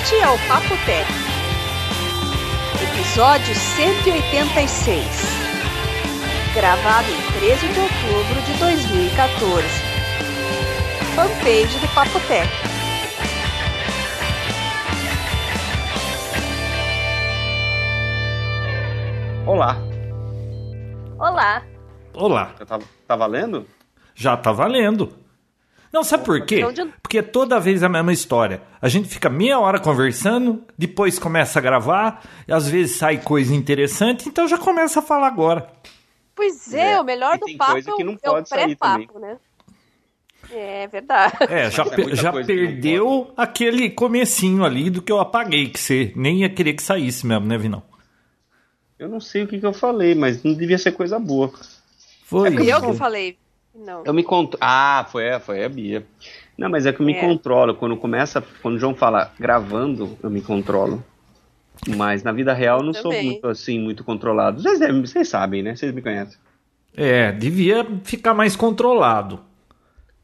Este é o Papo Tech. Episódio 186. Gravado em 13 de outubro de 2014. Fanpage do Papo Tech. Olá. Olá. Olá. Já tá, tá valendo? Já tá valendo. Não, sabe por quê? Então, Porque toda vez a mesma história. A gente fica meia hora conversando, depois começa a gravar, e às vezes sai coisa interessante, então já começa a falar agora. Pois é, É, o melhor e do tem papo coisa que não é o pode sair pré-papo, né? É verdade. É, já, é já perdeu aquele comecinho ali do que eu apaguei, que você nem ia querer que saísse mesmo, né, Vinão? Eu não sei o que, que eu falei, mas não devia ser coisa boa. Foi. Fui eu que falei. Não. Eu me controlo. Ah, foi, a- foi a Bia. Não, mas é que eu me É. controlo. Quando começa, quando o João fala gravando, eu me controlo. Mas na vida real eu não sou Também. muito assim, muito controlado. Vocês, devem- vocês sabem, né? Vocês me conhecem. É, devia ficar mais controlado.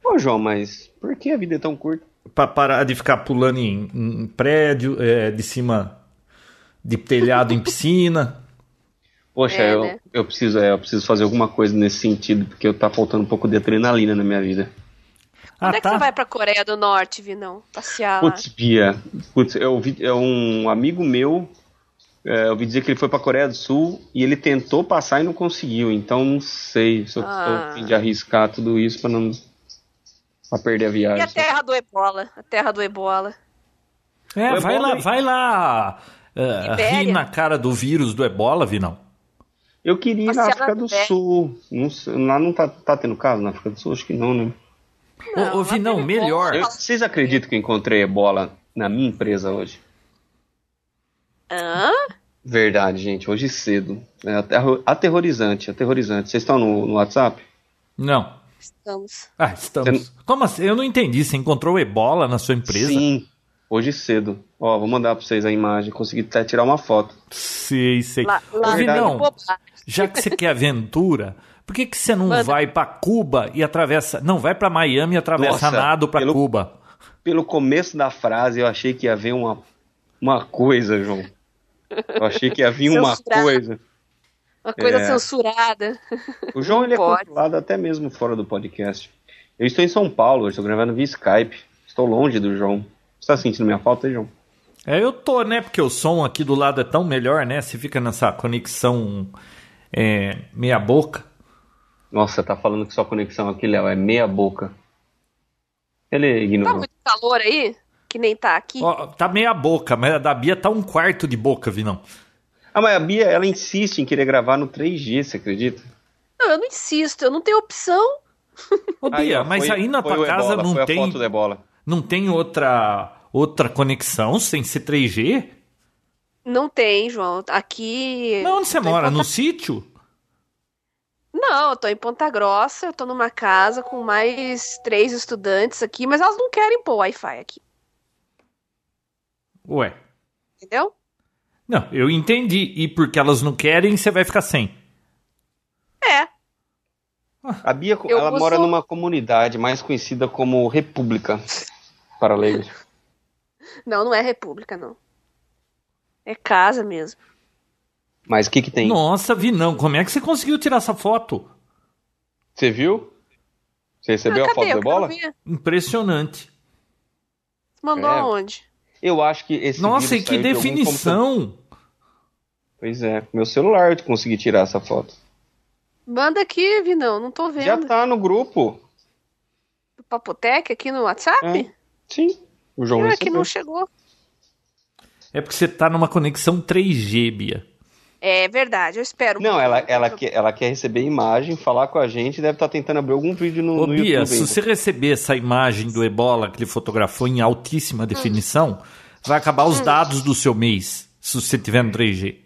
Ô, João, mas por que a vida é tão curta? Pra parar de ficar pulando em, em prédio, é, de cima de telhado em piscina. Poxa, É, eu, né? eu, preciso, é, eu preciso fazer alguma coisa nesse sentido, porque eu tá faltando um pouco de adrenalina na minha vida. Ah, Quando é que tá. você vai pra Coreia do Norte, Vinão? Passear. Putz, Bia, putz, eu ouvi, é um amigo meu, é, eu ouvi dizer que ele foi pra Coreia do Sul e ele tentou passar e não conseguiu, então não sei se eu Ah. tô a fim de arriscar tudo isso pra não pra perder a E viagem. a terra do ebola? A terra do ebola. É, O vai ebola lá, vai lá Libéria. rir na cara do vírus do ebola, Vinão. Eu queria ir na África do. Sul, não sei, lá não tá, tá tendo caso na África do Sul? Acho que não, né? Ô, ô, Vinão, tem melhor. Eu- vocês acreditam que eu encontrei ebola na minha empresa hoje? Hã? Verdade, gente, hoje cedo. É aterro- aterrorizante, aterrorizante. Vocês estão no, no WhatsApp? Não. Estamos. Ah, estamos. Como assim? Eu não entendi. Você encontrou ebola na sua empresa? Sim, hoje cedo. Ó, vou mandar pra vocês a imagem. Consegui até tirar uma foto. Sei, sei. Lá, lá Vinão, já que você quer aventura, por que, que você não Manda. vai pra Cuba e atravessa. Não, vai pra Miami e atravessa Nossa, nado pra pelo- Cuba? Pelo começo da frase, eu achei que ia haver uma, uma coisa, João. Eu achei que ia vir uma coisa. Uma coisa É. censurada. O João ele é controlado até mesmo fora do podcast. Eu estou em São Paulo, hoje estou gravando via Skype. Estou longe do João. Você está sentindo minha falta, João? É, eu tô, né? Porque o som aqui do lado é tão melhor, né? Você fica nessa conexão é, meia boca. Nossa, tá falando que sua conexão aqui, Léo, é meia boca. Ele Tá ignorou. muito calor aí? Que nem tá aqui? Ó, tá meia boca, mas a da Bia tá um quarto de boca, Vinão. Ah, mas a Bia, ela insiste em querer gravar no 3G, você acredita? Não, eu não insisto, eu não tenho opção. Ô, Bia, ó, mas foi- aí na tua casa Ebola, não foi a tem, foto do Ebola. Não tem outra, outra conexão sem ser 3G? Não tem, João. Aqui. Não, onde você mora? Ponta- No sítio? Não, eu tô em Ponta Grossa, eu tô numa casa com mais três estudantes aqui, mas elas não querem pôr Wi-Fi aqui, Ué. entendeu? Não, eu entendi. E porque elas não querem, você vai ficar sem. É. A Bia, Eu ela uso- mora numa comunidade mais conhecida como República, para leigos. Não, não é república, não. É casa mesmo. Mas o que que tem? Nossa, Vinão, como é que você conseguiu tirar essa foto? Você viu? Você recebeu ah, a foto Ebola? ver. Impressionante. Mandou É. aonde? Eu acho que esse Nossa, e que saiu de definição. Pois é, meu celular eu consegui tirar essa foto. Manda aqui, Vinão, não tô Já vendo. tá no grupo. Do Papotec aqui no WhatsApp? É. Sim, o João que recebeu. não chegou. É porque você tá numa conexão 3G, Bia. É verdade, eu espero. Não, ela, ela, quer, ela quer receber imagem, falar com a gente, deve estar tentando abrir algum vídeo no, Ô, no Bia, YouTube. se você receber essa imagem do Ebola que ele fotografou em altíssima definição, vai acabar os dados do seu mês, se você tiver no 3G.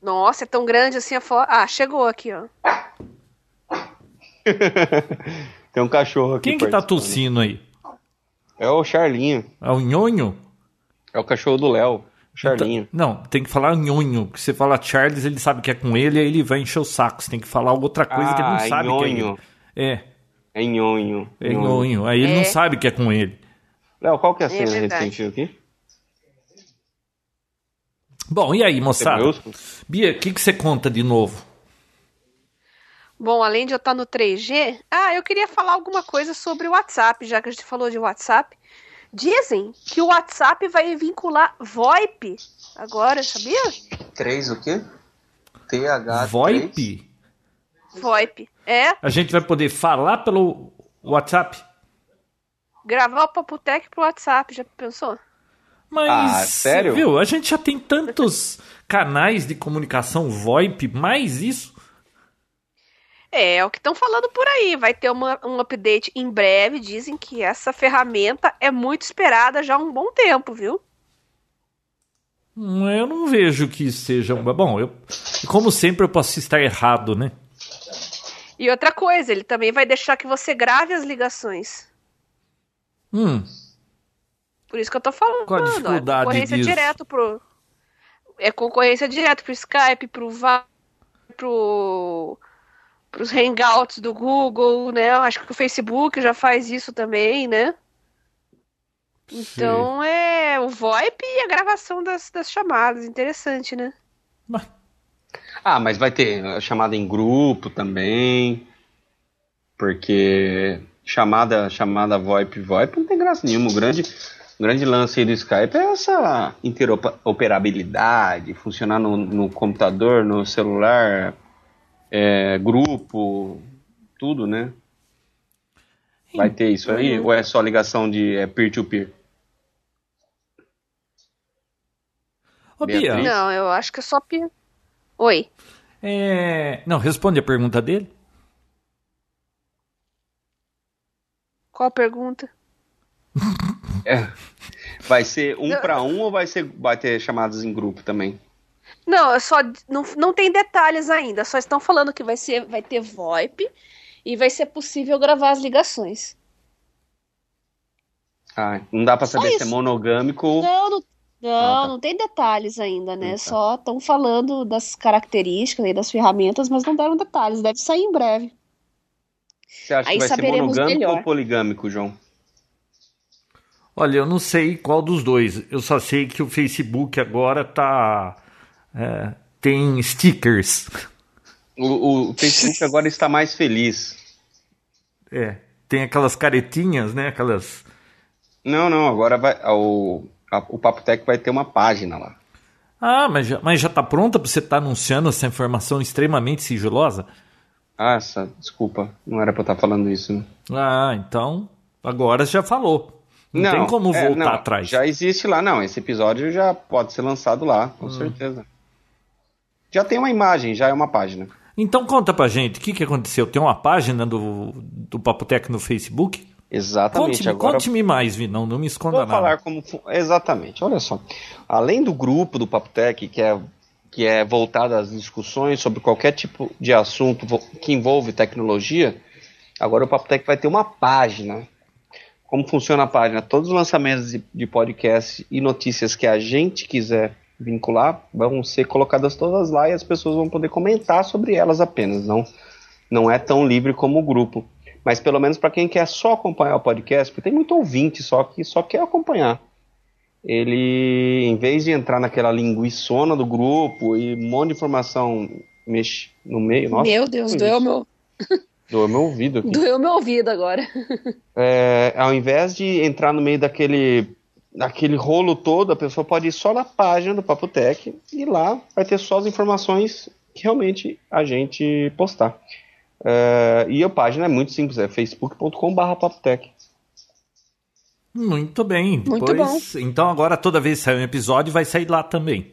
Nossa, é tão grande assim a foto. Ah, chegou aqui, ó. Tem um cachorro aqui. Quem que tá tossindo aí? É o Charlinho. É o nhonho? É o cachorro do Léo. O Charlinho. Não, tem que falar nhonho. Porque você fala Charles, ele sabe que é com ele, aí ele vai encher o saco. Você tem que falar outra coisa que ele não Ah, sabe que é nhonho. ele. É, É nhonho. é nhonho. Aí ele É. não sabe que é com ele. Léo, qual que é a É senha verdade. recente aqui? Bom, e aí, moçada? Bia, o que, que você conta de novo? Bom, além de eu estar no 3G, ah, eu queria falar alguma coisa sobre o WhatsApp, já que a gente falou de WhatsApp. Dizem que o WhatsApp vai vincular VoIP agora, sabia? 3 o quê? TH. VoIP? VoIP. É, A gente vai poder falar pelo WhatsApp? gravar o Papotec pro WhatsApp, já pensou? Mas, Ah, sério? viu, a gente já tem tantos canais de comunicação VoIP, mais isso. É, é o que estão falando por aí. Vai ter uma- um update em breve. Dizem que essa ferramenta é muito esperada já há um bom tempo, viu? Hum, Eu não vejo que seja uma. Bom, eu, como sempre, eu posso estar errado, né? E outra coisa, ele também vai deixar que você grave as ligações. Hum, Por isso que eu tô falando. Qual a ó, é dificuldade concorrência disso? direto pro. É concorrência direto pro Skype, pro Va pro pros hangouts do Google, né? Acho que o Facebook já faz isso também, né? Então é o VoIP e a gravação das, das chamadas. Interessante, né? mas- Ah, mas vai ter a chamada em grupo também. Porque chamada, chamada VoIP, VoIP não tem graça nenhuma. O grande, o grande lance aí do Skype é essa interoperabilidade, funcionar no, no computador, no celular, é, grupo, tudo, né? Vai ter isso aí? Ou é só ligação de é, peer-to-peer? Ô, Bia? Não, eu acho que é só. pi- Oi. é... não, responde a pergunta dele. Qual a pergunta? É. Vai ser um para um ou vai, ser, vai ter chamadas em grupo também? Não, é só não, não tem detalhes ainda. Só estão falando que vai ser, vai ter VoIP e vai ser possível gravar as ligações. Ah, não dá pra Só saber se é monogâmico ou. Não, não, não, Ah, tá. não tem detalhes ainda, né? Tá. Só estão falando das características e das ferramentas, mas não deram detalhes. Deve sair em breve. Você acha Aí que vai ser saberemos monogâmico melhor. ou poligâmico, João? Olha, eu não sei qual dos dois. Eu só sei que o Facebook agora tá. É, tem stickers. O, o Facebook agora está mais feliz. É, tem aquelas caretinhas, né? Aquelas. Não, não, agora vai. O, a- o Papo Tech vai ter uma página lá. Ah, mas já, mas já tá pronta pra você estar anunciando essa informação extremamente sigilosa? Ah, essa, desculpa, não era pra eu estar falando isso, né? Ah, então agora já falou. Não, tem como é, voltar não, atrás. Já existe lá, não. Esse episódio já pode ser lançado lá, Hum. com certeza. Já tem uma imagem, já é uma página. Então conta pra gente, o que, que aconteceu? Tem uma página do, do Papotec no Facebook? Exatamente. Conte-me agora conte mais, Vinão, não me esconda Vou nada. falar como. Exatamente, olha só. Além do grupo do Papotec, que é, que é voltado às discussões sobre qualquer tipo de assunto que envolve tecnologia, agora o Papotec vai ter uma página. Como funciona a página? Todos os lançamentos de, de podcast e notícias que a gente quiser vincular vão ser colocadas todas lá e as pessoas vão poder comentar sobre elas apenas. Não, não é tão livre como o grupo. Mas pelo menos para quem quer só acompanhar o podcast, porque tem muito ouvinte só que só quer acompanhar. Ele, em vez de entrar naquela linguiçona do grupo e um monte de informação mexe no meio, nossa, Meu Deus, doeu isso? meu, doeu meu ouvido aqui. doeu meu ouvido agora. É, ao invés de entrar no meio daquele, daquele rolo todo, a pessoa pode ir só na página do Papotec e lá vai ter só as informações que realmente a gente postar. É, e a página é muito simples, é facebook.com.br papotec. Muito bem. Muito Depois, Então agora toda vez que sair um episódio vai sair lá também.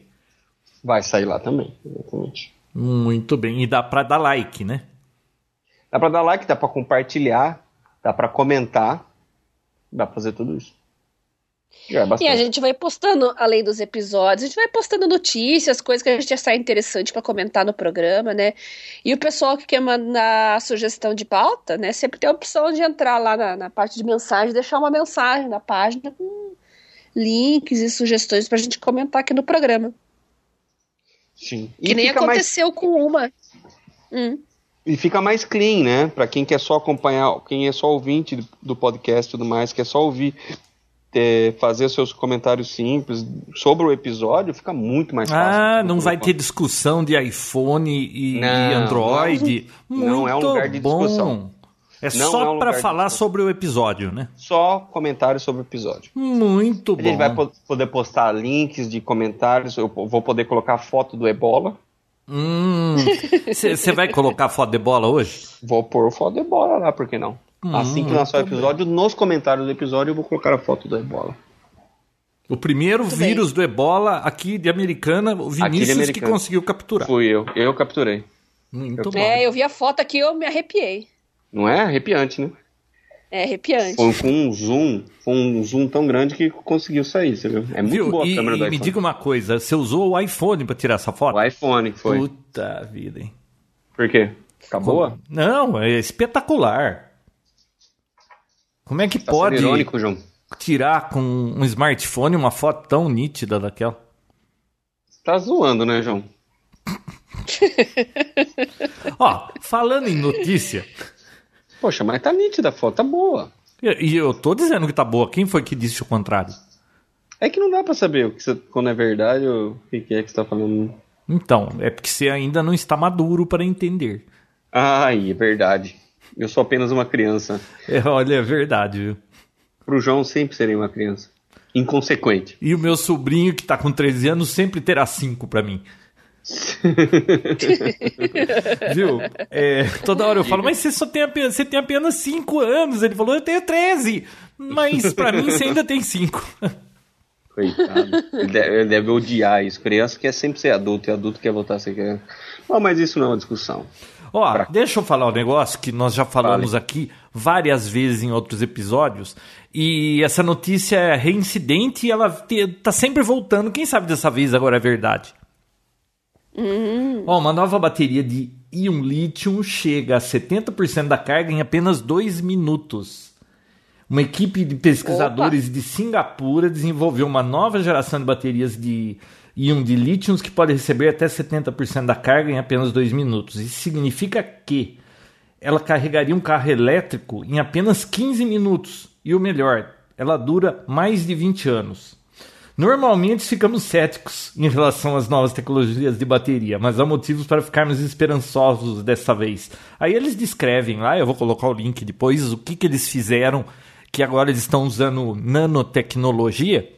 Vai sair lá também, exatamente. Muito bem. E dá pra dar like, né? Dá pra dar like, dá pra compartilhar, dá pra comentar, dá pra fazer tudo isso. Já é E a gente vai postando, além dos episódios, a gente vai postando notícias, coisas que a gente achar interessante para comentar no programa, né? E o pessoal que quer mandar sugestão de pauta, né? Sempre tem a opção de entrar lá na, na parte de mensagem, deixar uma mensagem na página com links e sugestões pra gente comentar aqui no programa. Sim. Que nem fica mais aconteceu com uma. Hum. E fica mais clean, né? Pra quem quer só acompanhar, quem é só ouvinte do- do podcast e tudo mais, quer só ouvir ter, fazer seus comentários simples sobre o episódio, fica muito mais fácil. Ah, não vai ter discussão de iPhone e, Não, e Android. não, não é um lugar de bom. discussão. É Não só é um de falar sobre o episódio, né? Só comentários sobre o episódio. Muito A bom. gente vai po- poder postar links de comentários, eu vou poder colocar foto do Ebola. Você vai colocar foto de bola hoje? Vou pôr foto do Ebola lá, por que não? Assim que lançar o episódio, nos comentários do episódio eu vou colocar a foto do Ebola. O primeiro Muito vírus do ebola aqui de Americana, o Vinícius que Americana. conseguiu capturar. Fui eu, eu capturei. Muito bom. É, eu vi a foto aqui eu me arrepiei. Não é? Arrepiante, né? É arrepiante. Foi com um zoom, foi um zoom tão grande que conseguiu sair, você viu? É muito Viu? boa a E, câmera do e me diga uma coisa, você usou o iPhone pra tirar essa foto? O iPhone foi. Puta vida, hein? Por quê? Fica boa? Não, é espetacular. Como é que Tá pode irônico, tirar com um smartphone uma foto tão nítida daquela? Tá zoando, né, João? Ó, falando em notícia, Poxa, mas tá nítida a foto, tá boa. e eu tô dizendo que tá boa, quem foi que disse o contrário? É que não dá pra saber o que você- quando é verdade ou o que é que você tá falando. Então, é porque você ainda não está maduro para entender. Ai, é verdade. Eu sou apenas uma criança. É, olha, é verdade, viu? Pro João sempre serei uma criança. Inconsequente. E o meu sobrinho, que tá com 13 anos, sempre terá 5 pra mim. Viu? É, toda hora eu falo, mas você só tem apenas, você tem apenas 5 anos. Ele falou, eu tenho 13. Mas pra mim você ainda tem 5. Coitado. Ele deve, ele deve odiar isso. Criança quer sempre ser adulto e adulto quer voltar a ser criança. Não, mas isso não é uma discussão. Ó, Pra- deixa eu falar um negócio que nós já falamos aqui várias vezes em outros episódios. E essa notícia é reincidente e ela te- tá sempre voltando. Quem sabe dessa vez agora é verdade. Ó, uma nova bateria de íon lítio chega a 70% da carga em apenas 2 minutos. Uma equipe de pesquisadores de Singapura desenvolveu uma nova geração de baterias de íon de lítio que pode receber até 70% da carga em apenas 2 minutos. Isso significa que ela carregaria um carro elétrico em apenas 15 minutos. E o melhor, ela dura mais de 20 anos. Normalmente ficamos céticos em relação às novas tecnologias de bateria, mas há motivos para ficarmos esperançosos dessa vez. Aí eles descrevem lá, eu vou colocar o link depois, o que, que eles fizeram, que agora eles estão usando nanotecnologia.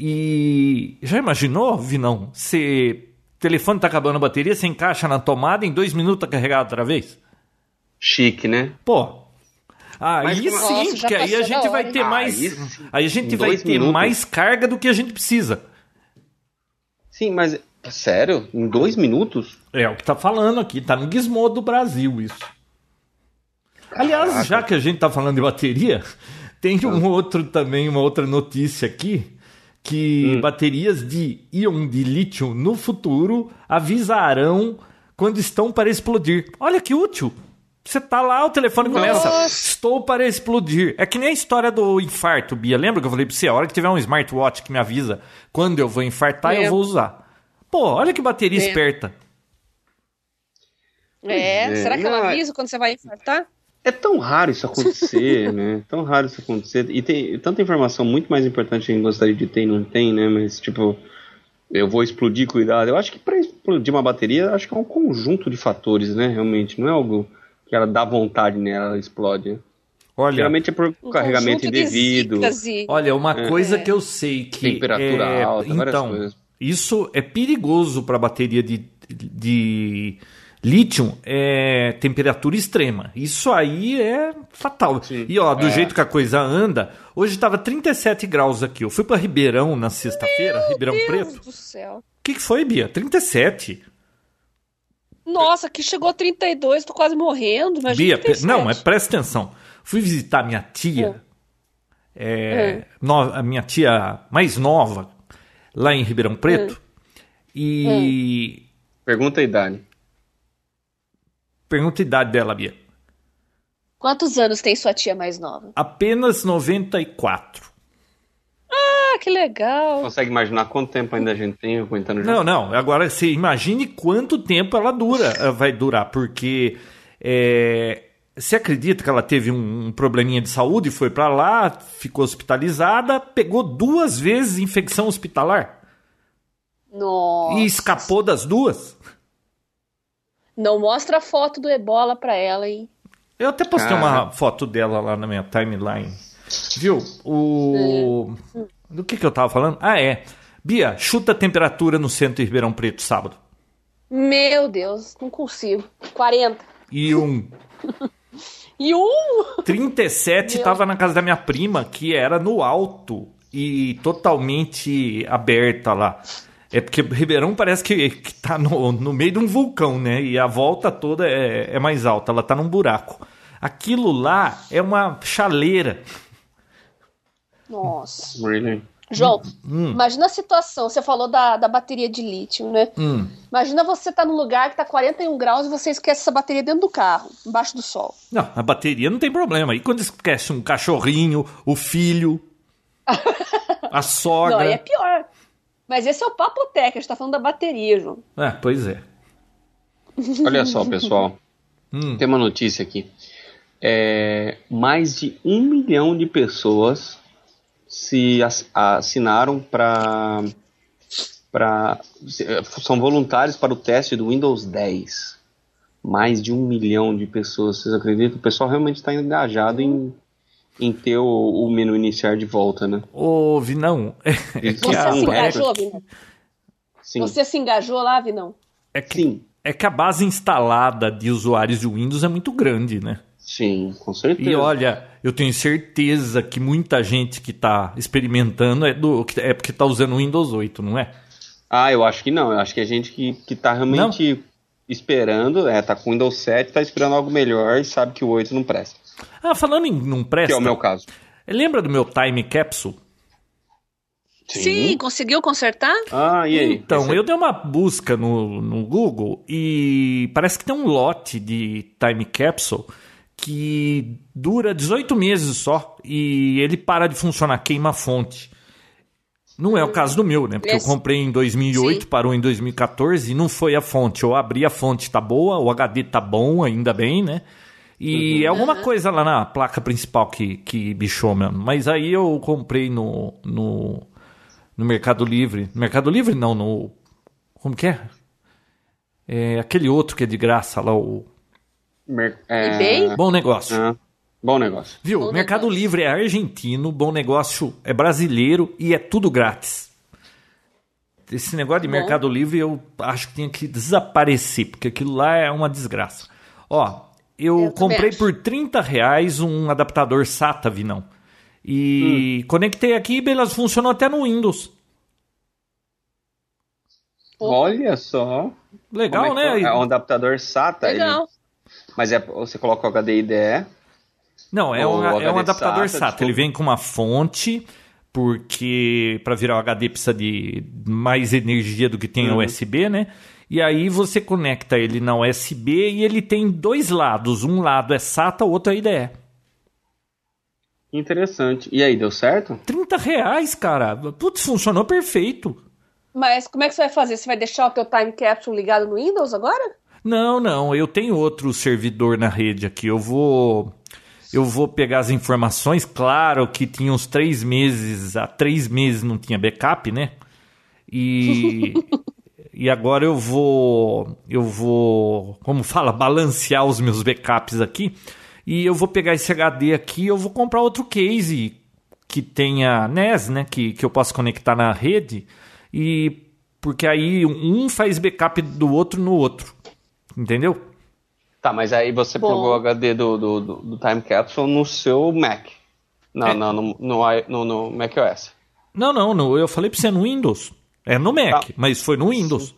E já imaginou, Vinão? Se o telefone está acabando a bateria, você encaixa na tomada, em dois minutos tá carregado outra vez? Chique, né? Pô. Aí Mas sim, Nossa, porque aí a gente da vai hora, ter hein? mais. Aí. Aí a gente vai ter minutos. mais carga do que a gente precisa. Sim, mas sério? Em dois minutos? É o que tá falando aqui, tá no Gizmodo do Brasil isso. Aliás, já que a gente tá falando de bateria, tem um outro também, uma outra notícia aqui, que baterias de íon de lítio no futuro avisarão quando estão para explodir. Olha que útil! Você tá lá, o telefone começa. Nossa. Estou para explodir. É que nem a história do infarto, Bia. Lembra que eu falei pra você? A hora que tiver um smartwatch que me avisa quando eu vou infartar, eu vou usar. Pô, olha que bateria esperta. É, é. será que ela é- avisa quando você vai infartar? É tão raro isso acontecer, né? Tão raro isso acontecer. E tem tanta informação muito mais importante que a gente gostaria de ter e não tem, né? Mas, tipo, eu vou explodir, cuidado. Eu acho que para explodir uma bateria, acho que é um conjunto de fatores, né? Realmente, não é algo que ela dá vontade nela, ela explode. Olha, Geralmente é por Um carregamento indevido. e- olha, uma coisa que eu sei que Temperatura é, alta, várias então, coisas. isso é perigoso para bateria de, de lítio, é temperatura extrema. Isso aí é fatal. Sim. E ó, do É. jeito que a coisa anda, hoje estava 37 graus aqui. Eu fui para Ribeirão na sexta-feira, Ribeirão Meu Preto. Deus do céu. O que, que foi, Bia? 37. Nossa, aqui chegou a 32, tô quase morrendo. Imagina Bia, pe- 37. não, mas presta atenção. Fui visitar minha tia, é, no- a minha tia mais nova, lá em Ribeirão Preto. E Pergunta a idade. Pergunta a idade dela, Bia. Quantos anos tem sua tia mais nova? Apenas 94. Ah, que legal. Consegue imaginar quanto tempo ainda a gente tem aguentando Não, não. Agora você imagine quanto tempo ela dura, eh, vai durar, porque é, Você acredita que ela teve um, um probleminha de saúde, foi para lá, ficou hospitalizada, pegou duas vezes infecção hospitalar? Nossa. E escapou das duas? Não mostra a foto do ebola pra ela, hein? Eu até postei Cara. uma foto dela lá na minha timeline. Viu? O. Do que, que eu tava falando? Ah, é. Bia, chuta a temperatura no centro de Ribeirão Preto sábado. Meu Deus, não consigo. 40. E um E um! 37 Meu. tava na casa da minha prima, que era no alto e totalmente aberta lá. É porque Ribeirão parece que, que tá no, no meio de um vulcão, né? E a volta toda é, é mais alta, ela tá num buraco. Aquilo lá é uma chaleira. Nossa. Really? João, Hum. imagina a situação. Você falou da, da bateria de lítio, né? Hum. Imagina você tá num lugar que tá 41 graus e você esquece essa bateria dentro do carro, embaixo do sol. Não, a bateria não tem problema. E quando esquece um cachorrinho, o filho, a sogra. Não, aí é pior. Mas esse é o papo técnico, a gente tá falando da bateria, João. É, pois é. Olha só, pessoal. Hum. Tem uma notícia aqui. É, mais de um milhão de pessoas se ass- assinaram para para são voluntários para o teste do Windows 10. Mais de um milhão de pessoas, vocês acreditam? O pessoal realmente está engajado em, em ter o, o menu iniciar de volta, né? Ô, Vinão, é, Você a- se engajou. Vinão? Sim, Você se engajou lá, Vinão? é que, sim, é que a base instalada de usuários de Windows é muito grande, né? sim, com certeza. E olha, eu tenho certeza que muita gente que está experimentando é, do, é porque está usando o Windows 8, não é? Ah, eu acho que não. Eu acho que a gente que, que tá realmente esperando, é, tá com Windows 7, tá esperando algo melhor e sabe que o 8 não presta. Ah, falando em não Que presta, é o meu caso. lembra do meu Time Capsule? conseguiu consertar? Ah, e aí? Então, Esse- eu dei uma busca no, no Google e parece que tem um lote de Time Capsule que dura 18 meses só e ele para de funcionar, queima a fonte. Não é o caso do meu, né? Porque Esse- eu comprei em 2008, Sim. parou em 2014 e não foi a fonte. Eu abri a fonte, tá boa, o HD tá bom, ainda bem, né? E é alguma coisa lá na placa principal que, que bichou mesmo. Mas aí eu comprei no, no, no Mercado Livre. Mercado Livre não, no. Como que é? É aquele outro que é de graça lá, o. Mer- é, eBay? Bom negócio. ah, bom negócio. Viu? Bom Mercado negócio. Livre é argentino, bom negócio é brasileiro e é tudo grátis. Esse negócio de Bom. Mercado Livre eu acho que tinha que desaparecer, porque aquilo lá é uma desgraça. Ó, eu, Eu comprei acho. por 30 reais um adaptador SATA, Vinão. E conectei aqui e beleza, funcionou até no Windows. Olha só. Legal, é né? É um adaptador SATA. ele- Legal. mas é, você coloca o HD IDE. Não, é, um, é um adaptador SATA, SATA. tipo- Ele vem com uma fonte, porque para virar o HD precisa de mais energia do que tem Uhum. USB, né? E aí você conecta ele na USB e ele tem dois lados. Um lado é SATA, o outro é IDE. Interessante. E aí, deu certo? 30 reais, cara. Putz, funcionou perfeito. Mas como é que você vai fazer? Você vai deixar o teu time capsule ligado no Windows agora? Não, não, eu tenho outro servidor na rede aqui. Eu vou. Eu vou pegar as informações. Claro que tinha uns três meses, há três meses não tinha backup, né? E. e agora eu vou. Eu vou. Como fala? Balancear os meus backups aqui. E eu vou pegar esse HD aqui eu vou comprar outro case que tenha NES, né? Que, que eu possa conectar na rede. E. Porque aí um faz backup do outro no outro. Entendeu? Tá, mas aí você Bom. plugou o HD do, do, do, do Time Capsule no seu Mac. Não, É. não, no, no, no, no Mac OS. Não, não, no, eu falei pra você no Windows. É no Mac, Tá. mas foi no Windows.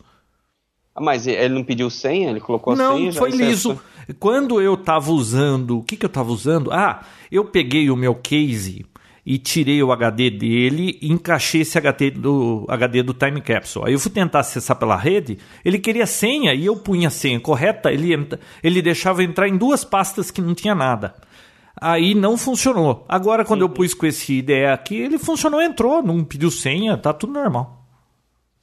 Ah, mas ele não pediu senha? Ele colocou a Não, senha? já foi é- liso. Quando eu tava usando. O que, que eu tava usando? Ah, eu peguei o meu case e tirei o HD dele e encaixei esse HD do, HD do Time Capsule. Aí eu fui tentar acessar pela rede, ele queria senha e eu punha a senha correta, ele, ele deixava entrar em duas pastas que não tinha nada. Aí não funcionou. Agora, quando eu pus com esse IDE aqui, ele funcionou, entrou, não pediu senha, tá tudo normal.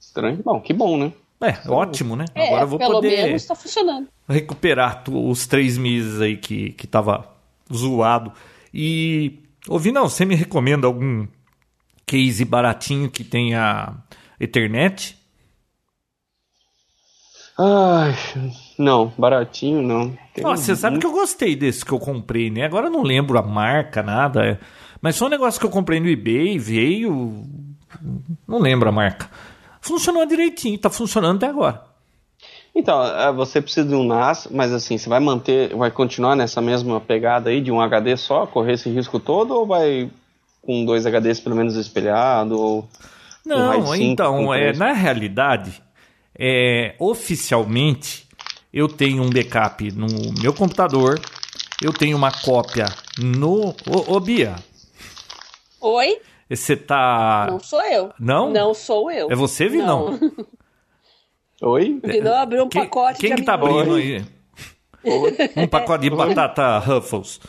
Estranho. Bom, que bom, né? É, ótimo, né? É, Agora eu vou pelo poder menos tá funcionando. recuperar tu- os três meses aí que, que tava zoado. E, ouvi, não, você me recomenda algum case baratinho que tenha Ethernet? Ai, não, baratinho não. Ó, você sabe que eu gostei desse que eu comprei, né? Agora eu não lembro a marca, nada. é. Mas foi um negócio que eu comprei no eBay, veio. Não lembro a marca. Funcionou direitinho, tá funcionando até agora. Então, é, você precisa de um NAS, mas assim, você vai manter, vai continuar nessa mesma pegada aí de um HD só, correr esse risco todo, ou vai com dois HDs pelo menos espelhado? Ou... Não, 5 então, é, na realidade, é, oficialmente, eu tenho um backup no meu computador, eu tenho uma cópia no. Ô, ô Bia, Oi? Você tá. Não sou eu. Não? Não sou eu. É você, Vinão? Oi? Vinão abriu um Quem, pacote quem de que tá abrindo aí? Um pacote de batata Ruffles.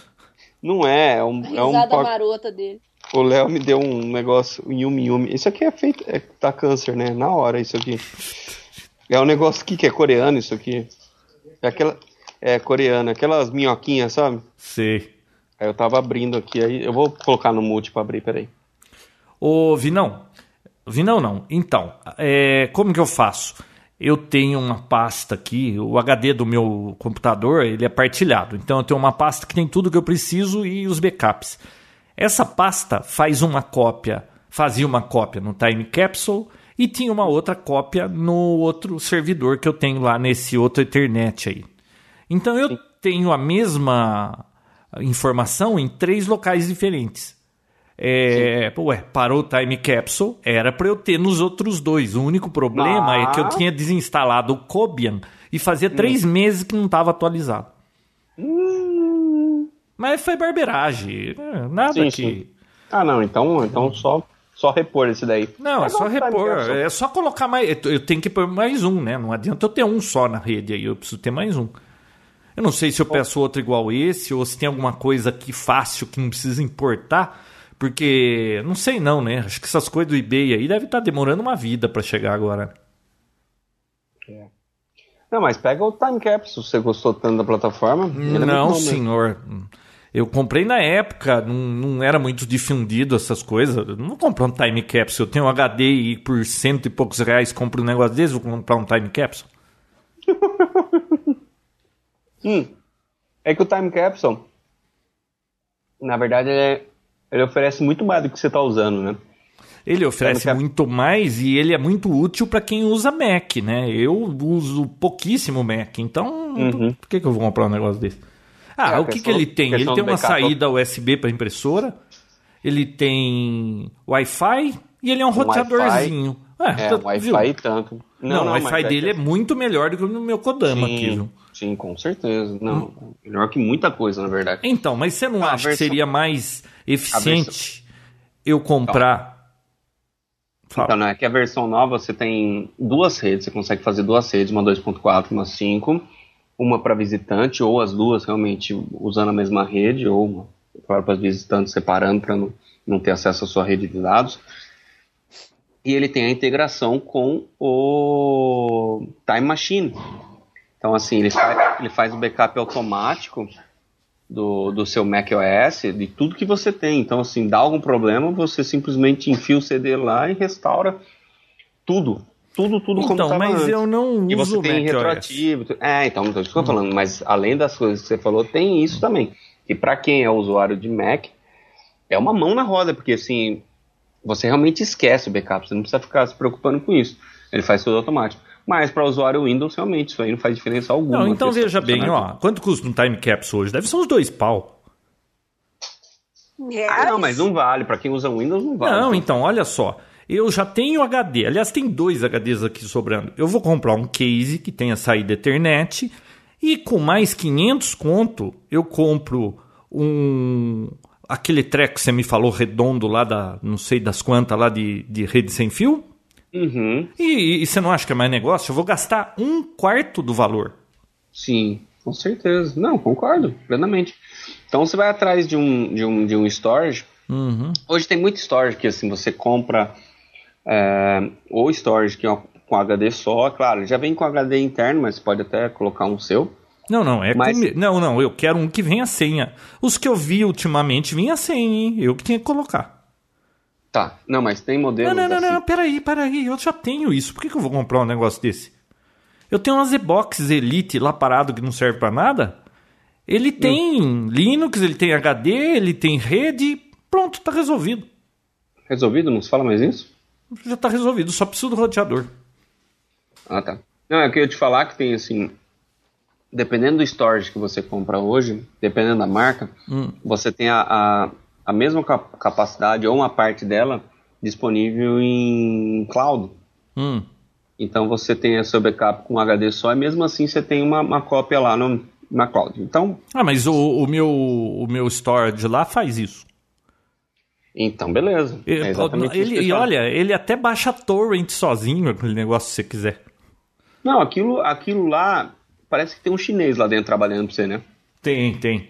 Não é, é um, é um pac- marota dele. O Léo me deu um negócio, um yumi yumi. Isso aqui é feito, é, tá câncer, né? Na hora, isso aqui. É um negócio aqui que é coreano, isso aqui. É aquela, é coreano, aquelas minhoquinhas, sabe? Sei. Aí eu tava abrindo aqui, aí eu vou colocar no mute pra abrir, peraí. Ô, Vinão. Vinão não. Então, é, como que eu faço? Eu tenho uma pasta aqui, o HD do meu computador, ele é partilhado. Então eu tenho uma pasta que tem tudo que eu preciso e os backups. Essa pasta faz uma cópia, fazia uma cópia no Time Capsule e tinha uma outra cópia no outro servidor que eu tenho lá nesse outro Ethernet aí. Então eu tenho a mesma informação em três locais diferentes. É, ué, parou o Time Capsule, era para eu ter nos outros dois. O único problema é que eu Mas- tinha desinstalado o Cobian e fazia três meses que não estava atualizado. Mas foi barbeiragem, é, nada Sim, que. sim. Ah, não, então, então só, só repor esse daí. Não, é só repor, é só colocar mais. Eu tenho que pôr mais um, né? Não adianta eu ter um só na rede aí, eu preciso ter mais um. Eu não sei se eu peço outro igual esse ou se tem alguma coisa aqui fácil que não precisa importar, porque não sei não, né? Acho que essas coisas do eBay aí deve estar demorando uma vida para chegar agora. Não, mas pega o Time Capsule, você gostou tanto da plataforma. é não, mesmo. senhor. Eu comprei na época, não, não era muito difundido essas coisas. Eu não vou comprar um time capsule. Eu tenho um HD e por cento e poucos reais compro um negócio desse, vou comprar um time capsule. Hum, é que o Time Capsule, na verdade, ele, é- ele oferece muito mais do que você está usando, né? Ele oferece Cap- muito mais e ele é muito útil para quem usa Mac, né? Eu uso pouquíssimo Mac, então Uhum. por que, que eu vou comprar um negócio desse? Ah, É, o que, questão- que ele tem? Ele tem uma saída USB para impressora, ele tem Wi-Fi e ele é um, Um roteadorzinho. É, tá- o Wi-Fi viu? e tanto. Não, o Wi-Fi é dele é que- muito melhor do que o meu Kodama aqui, sim, viu? sim, com certeza. Não, melhor que muita coisa, na verdade. Então, mas você não Ah, acha que versão- seria mais eficiente eu comprar. Fala. Então, não é que a versão nova você tem duas redes, você consegue fazer duas redes, uma 2.4, uma 5, uma para visitante, ou as duas realmente usando a mesma rede, ou para os visitantes separando para não, não ter acesso à sua rede de dados. E ele tem a integração com o Time Machine. Então, assim, ele faz, ele faz o backup automático do, do seu macOS, de tudo que você tem. Então, assim, dá algum problema, você simplesmente enfia o CD lá e restaura tudo. Tudo, tudo como Então, estava mas antes. eu não E você uso tem macOS. retroativo. É, então, não tô isso que eu tô falando. Mas além das coisas que você falou, tem isso também. E para quem é usuário de Mac, é uma mão na roda, porque assim, você realmente esquece o backup, você não precisa ficar se preocupando com isso. Ele faz tudo automático. Mas para usuário Windows, realmente, isso aí não faz diferença alguma. Não, então veja bem, ó. Quanto custa um time capsule hoje? Deve ser uns dois pau. Ah, não, mas não vale. Para quem usa Windows, não vale. Não, então, olha só. Eu já tenho HD. Aliás, tem dois HDs aqui sobrando. Eu vou comprar um case que tenha saída Ethernet. E com mais 500 conto, eu compro um. Aquele treco que você me falou redondo lá da. Não sei das quantas lá de, de rede sem fio. Uhum, E, e você não acha que é mais negócio? Eu vou gastar um quarto do valor. sim, com certeza. Não, concordo, plenamente. Então você vai atrás de um, de um, de um storage. Uhum. Hoje tem muito storage que assim, você compra é, ou storage que, é com HD só, claro, já vem com HD interno, mas pode até colocar um seu. Não, não, é Mas- com- Não, não, eu quero um que venha a senha. Os que eu vi ultimamente vinha sem, hein? Eu que tinha que colocar. Tá, não, mas tem Não, modelos não, não, assim. não, peraí, peraí, eu já tenho isso. Por que, que eu vou comprar um negócio desse? Eu tenho uma Z-Box Elite lá parado que não serve pra nada. Ele tem Linux, ele tem HD, ele tem rede. Pronto, tá resolvido. Resolvido? Não se fala mais isso? Já tá resolvido, só preciso do roteador. Ah, tá. Não, é que eu ia te falar que tem assim. Dependendo do storage que você compra hoje, dependendo da marca, Hum. você tem a, a, a mesma cap- capacidade ou uma parte dela disponível em cloud. Hum. Então você tem a seu backup com HD só e mesmo assim você tem uma, uma cópia lá no, na cloud. Então, Ah, mas o, o meu, o meu storage lá faz isso. então beleza. Ele, É exatamente ele- e olha, ele até baixa torrent sozinho, aquele negócio se você quiser. Não, aquilo, aquilo lá parece que tem um chinês lá dentro trabalhando pra você, né? Tem, tem.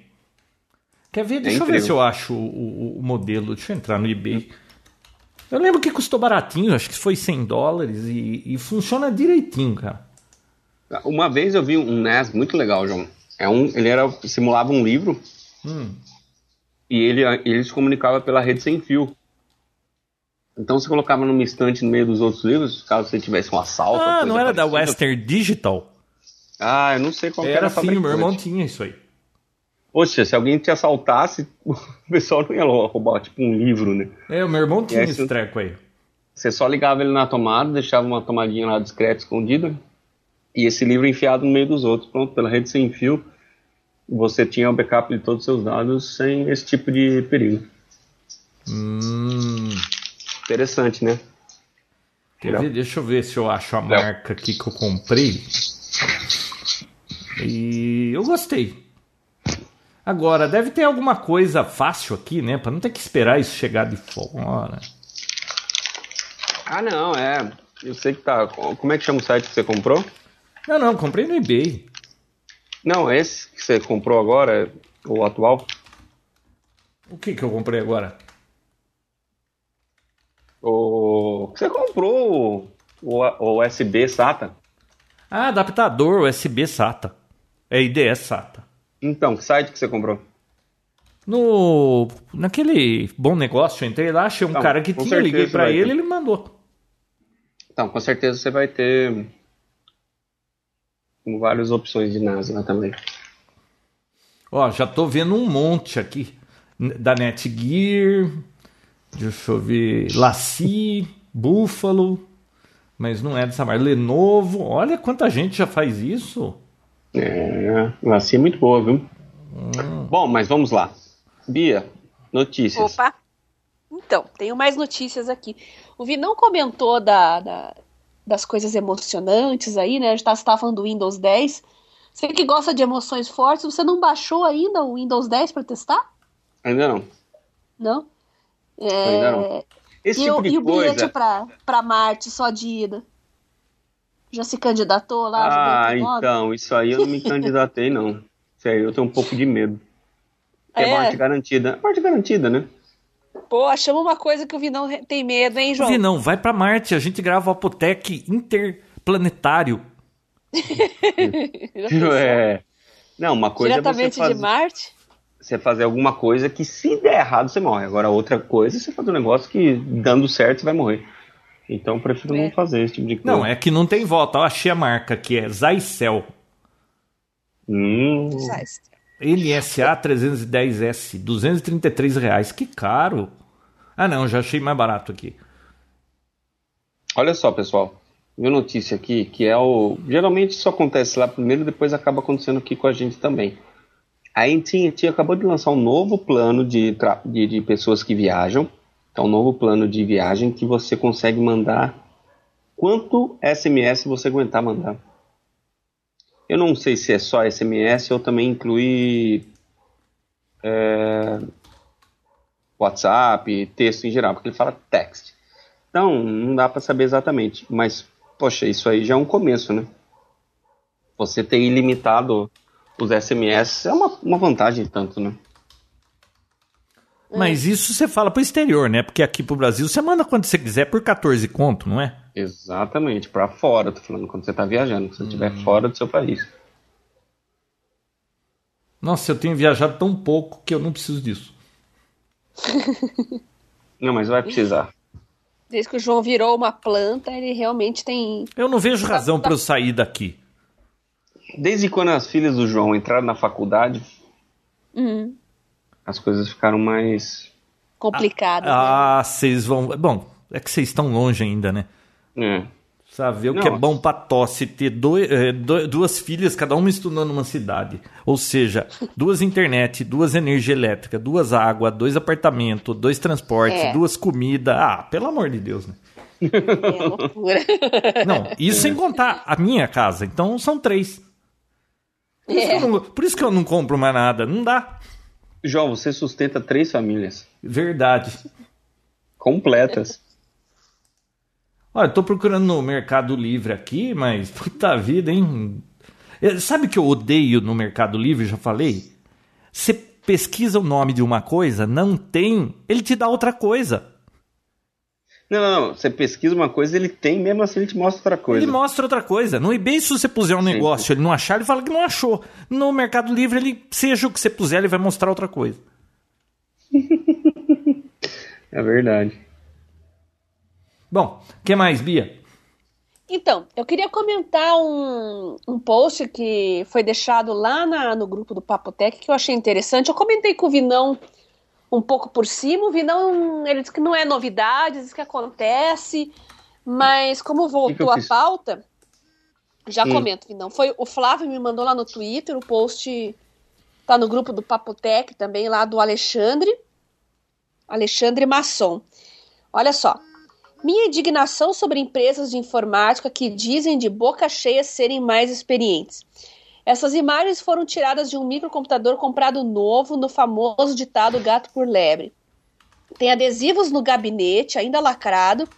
Quer ver? Deixa eu ver se eu acho o, o- modelo. Deixa eu entrar no eBay. Eu lembro que custou baratinho, acho que foi 100 dólares e, e funciona direitinho, cara. Uma vez eu vi um NAS muito legal, João. É um, ele era simulava um livro Hum. e ele, ele se comunicava pela rede sem fio. Então você colocava numa estante no meio dos outros livros, caso você tivesse um assalto. Ah, não era da parecida. Western Digital? Ah, eu não sei qual Era era a assim, meu irmão tinha isso aí. Poxa, se alguém te assaltasse, o pessoal não ia roubar tipo um livro, né? É, o meu irmão tinha esse- treco aí. Você só ligava ele na tomada, deixava uma tomadinha lá discreta, escondida, e esse livro enfiado no meio dos outros. Pronto, pela rede sem fio, você tinha o backup de todos os seus dados sem esse tipo de perigo. Hum. Interessante, né? Ver? Deixa eu ver se eu acho a marca aqui que eu comprei. E eu gostei. Agora, deve ter alguma coisa fácil aqui, né? Pra não ter que esperar isso chegar de fora. Ah, não, é. Eu sei que tá. Como é que chama o site que você comprou? Não, não, comprei no eBay. Não, esse que você comprou agora, o atual. O que que eu comprei agora? O que você comprou o, o USB SATA. Ah, adaptador USB SATA. É IDS SATA. Então, que site que você comprou? No naquele bom negócio, eu entrei lá, achei um Não, cara que tinha, liguei vai ele, ter. ele mandou. Então, com certeza você vai ter várias opções de NAS lá também. Ó, já tô vendo um monte aqui da Netgear. Deixa eu ver, Laci, Buffalo, mas não é dessa marca. Lenovo, olha quanta gente já faz isso. É, assim é muito boa, viu? Bom, mas vamos lá. Bia, notícias. Opa! Então, tenho mais notícias aqui. O Vinão comentou da, da- das coisas emocionantes aí, né? A gente estava falando do Windows 10. Você que gosta de emoções fortes, você não baixou ainda o Windows 10 para testar? Ainda não. Não? É, Ainda não. Esse E, tipo o, de e o bilhete coisa. pra, pra Marte só de ida? Já se candidatou lá? Ah, então, isso aí eu não me candidatei, não. Aí eu tenho um pouco de medo. É, É. morte garantida. Morte garantida, né? Pô, chama uma coisa que o Vinão tem medo, hein, João? Vi, não, vai pra Marte, a gente grava o Apotec interplanetário. É. Não, uma coisa é você Diretamente fazer, de Marte? você fazer alguma coisa que se der errado você morre. Agora outra coisa é você fazer um negócio que dando certo você vai morrer. Então eu prefiro É. não fazer esse tipo de coisa. Não, é que não tem volta. Eu achei a marca que é Zycel. Hum, NSA 310S, 233 reais. Que caro. Ah, não, já achei mais barato aqui. Olha só, pessoal. Viu notícia aqui que é o. Geralmente isso acontece lá primeiro, depois acaba acontecendo aqui com a gente também. A AT&T acabou de lançar um novo plano de, tra- de, de pessoas que viajam. É um novo plano de viagem que você consegue mandar quanto SMS você aguentar mandar. Eu não sei se é só SMS ou também inclui é, WhatsApp, texto em geral, porque ele fala text. Então, não dá para saber exatamente, mas poxa, isso aí já é um começo, né? Você ter ilimitado os SMS é uma, uma vantagem tanto, né? Mas isso você fala pro exterior, né? Porque aqui pro Brasil você manda quando você quiser por 14 conto, não é? Exatamente, para fora, tô falando quando você está viajando, quando você estiver hum. fora do seu país. Nossa, eu tenho viajado tão pouco que eu não preciso disso. não, mas vai precisar. Desde que o João virou uma planta, ele realmente tem. Eu não vejo razão para eu sair daqui. Desde quando as filhas do João entraram na faculdade, uhum. As coisas ficaram mais complicadas. Ah, né? ah, vocês vão. Bom, é que vocês estão longe ainda, né? É. Saber o que é bom pra tosse ter dois, é, duas filhas, cada uma estudando numa cidade. Ou seja, duas internet, duas energia elétrica, duas água, dois apartamentos, dois transportes, é. duas comidas. Ah, pelo amor de Deus, né? É loucura. Não, isso sem contar a minha casa. Então são três. Por isso, é. não, por isso que eu não compro mais nada. Não dá. João, você sustenta três famílias. Verdade. Completas. Olha, eu tô procurando no Mercado Livre aqui, mas puta vida, hein? É, sabe o que eu odeio no Mercado Livre? Já falei? Você pesquisa o nome de uma coisa, não tem, ele te dá outra coisa. Não, não, não. Você pesquisa uma coisa, ele tem, mesmo assim ele te mostra outra coisa. Ele mostra outra coisa. No eBay, se você puser um negócio sim. ele não achar, ele fala que não achou. No Mercado Livre, ele, seja o que você puser, ele vai mostrar outra coisa. é verdade. Bom, o que mais, Bia? Então, eu queria comentar um, um post que foi deixado lá na, no grupo do Papotec que eu achei interessante. Eu comentei com o Vinão um pouco por cima. O Vinão, ele disse que não é novidade, diz que acontece, mas como voltou a pauta, já hum. comento, Vinão. Foi o Flávio me mandou lá no Twitter, o post tá no grupo do Papotec também, lá do Alexandre, Alexandre Masson. Olha só, minha indignação sobre empresas de informática que dizem de boca cheia serem mais experientes. Essas imagens foram tiradas de um microcomputador comprado novo no famoso ditado gato por lebre. Tem adesivos no gabinete, ainda lacrado,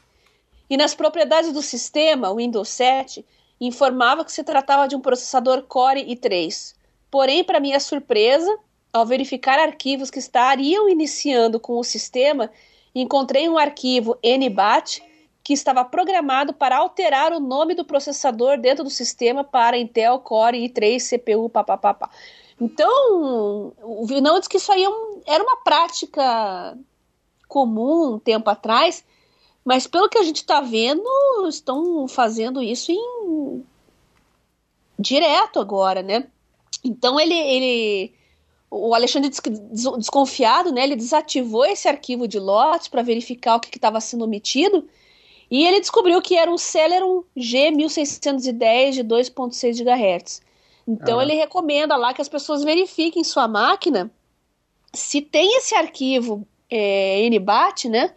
e nas propriedades do sistema, o Windows 7, informava que se tratava de um processador Core i3. Porém, para minha surpresa, ao verificar arquivos que estariam iniciando com o sistema, encontrei um arquivo NBAT que estava programado para alterar o nome do processador dentro do sistema para Intel Core i3 CPU papapá. Então, o Vinão disse que isso aí é era uma prática comum um tempo atrás, mas pelo que a gente está vendo, estão fazendo isso em direto agora, né? Então ele, ele o Alexandre desconfiado, né, ele desativou esse arquivo de lotes para verificar o que estava sendo omitido e ele descobriu que era um Celeron G1610 de 2.6 GHz. Então ah. ele recomenda lá que as pessoas verifiquem sua máquina se tem esse arquivo é, NBAT, né,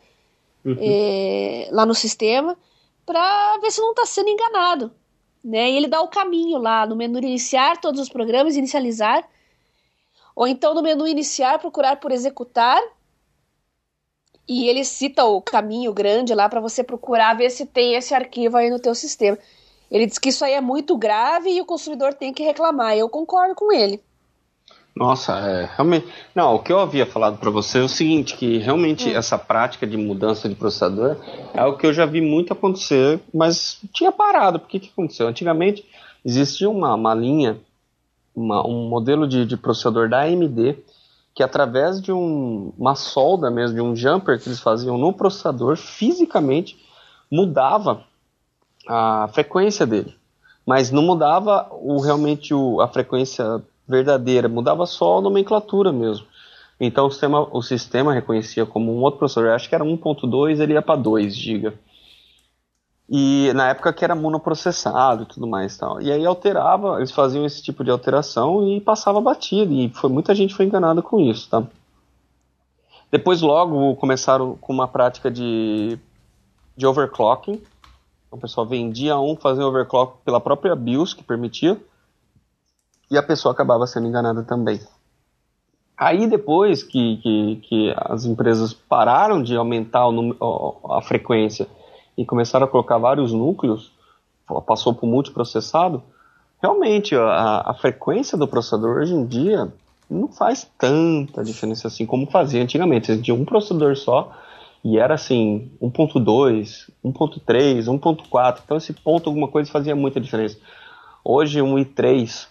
uhum. é, lá no sistema, para ver se não está sendo enganado. Né? E ele dá o caminho lá no menu iniciar todos os programas, inicializar ou então no menu iniciar, procurar por executar. E ele cita o caminho grande lá para você procurar ver se tem esse arquivo aí no teu sistema. Ele diz que isso aí é muito grave e o consumidor tem que reclamar. Eu concordo com ele. Nossa, é, realmente. Não, o que eu havia falado para você é o seguinte, que realmente hum. essa prática de mudança de processador é o que eu já vi muito acontecer, mas tinha parado. Por que que aconteceu? Antigamente existia uma, uma linha uma, um modelo de, de, processador da AMD que através de um, uma solda mesmo, de um jumper que eles faziam no processador, fisicamente mudava a frequência dele. Mas não mudava o, realmente o, a frequência verdadeira, mudava só a nomenclatura mesmo. Então o sistema, o sistema reconhecia como um outro processador, acho que era 1.2, ele ia para 2 GB. E na época que era monoprocessado e tudo mais tal. E aí alterava, eles faziam esse tipo de alteração e passava batido. E foi, muita gente foi enganada com isso, tá? Depois logo começaram com uma prática de, de overclocking. O pessoal vendia um, fazia overclock pela própria BIOS que permitia. E a pessoa acabava sendo enganada também. Aí depois que, que, que as empresas pararam de aumentar o, a frequência e começaram a colocar vários núcleos, passou para o multiprocessado, realmente a, a, frequência do processador hoje em dia não faz tanta diferença assim como fazia antigamente. Você tinha um processador só E era assim, 1.2, 1.3, 1.4. Então esse ponto alguma coisa fazia muita diferença. Hoje um i3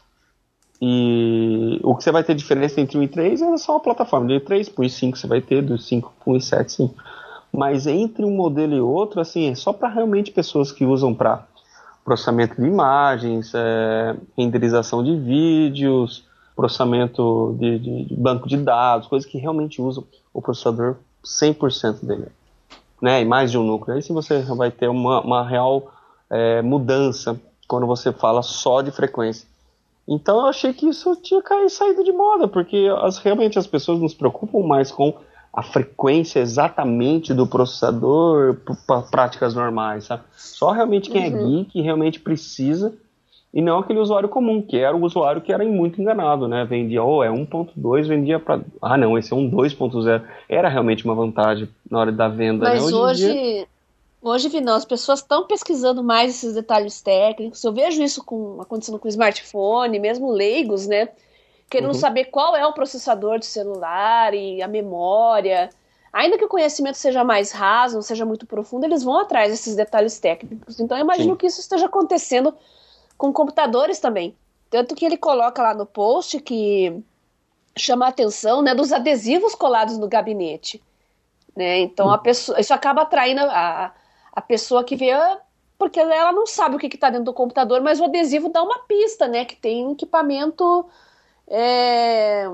e o que você vai ter diferença entre um i3 é só a plataforma. Do i3 para o i5 você vai ter, do 5 para o i7 sim. Mas entre um modelo e outro, assim, é só para realmente pessoas que usam para processamento de imagens, é, renderização de vídeos, processamento de, de, de, banco de dados, coisas que realmente usam o processador 100% dele. Né? E mais de um núcleo. Aí sim você vai ter uma, uma real é, mudança quando você fala só de frequência. Então eu achei que isso tinha caído, saído de moda, porque as, realmente as pessoas nos preocupam mais com a frequência exatamente do processador para práticas normais, sabe? Só realmente quem é uhum. é geek realmente precisa e não aquele usuário comum, que era o usuário que era muito enganado, né? Vendia, oh, é 1.2, vendia para, ah, não, esse é um 2.0. Era realmente uma vantagem na hora da venda, Mas né? hoje, hoje, hoje Vinão, as pessoas estão pesquisando mais esses detalhes técnicos. Eu vejo isso com, acontecendo com smartphone, mesmo leigos, né? Querendo uhum. saber qual é o processador do celular e a memória. Ainda que o conhecimento seja mais raso, não seja muito profundo, eles vão atrás desses detalhes técnicos. Então eu imagino Sim. que isso esteja acontecendo com computadores também. Tanto que ele coloca lá no post que chama a atenção né, dos adesivos colados no gabinete. Né? Então a pessoa, isso acaba atraindo a, a pessoa que vê porque ela não sabe o que está dentro do computador, mas o adesivo dá uma pista, né? Que tem um equipamento é,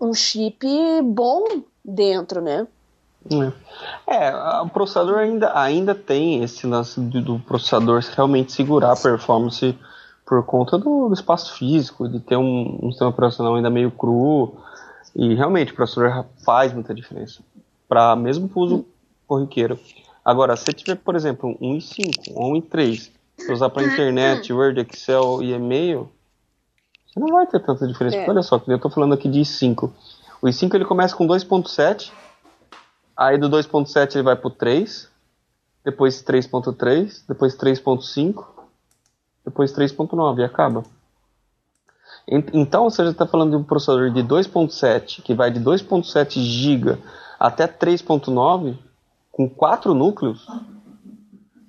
um chip bom dentro, né? É. é, o processador ainda, ainda tem esse lance do, do, processador realmente segurar a performance por conta do, do espaço físico, de ter um, um, sistema operacional ainda meio cru. E realmente o processador faz muita diferença, para mesmo para uso corriqueiro. Agora, se tiver, por exemplo, um i5 ou um i3, usar para internet, Word, Excel e e-mail, não vai ter tanta diferença. É. Porque olha só, eu estou falando aqui de i5. O i5 ele começa com 2.7, aí do 2.7 ele vai pro 3, depois 3.3, depois 3.5, depois 3.9 e acaba. Então você já está falando de um processador de 2.7 que vai de 2.7 GB até 3.9 com quatro núcleos.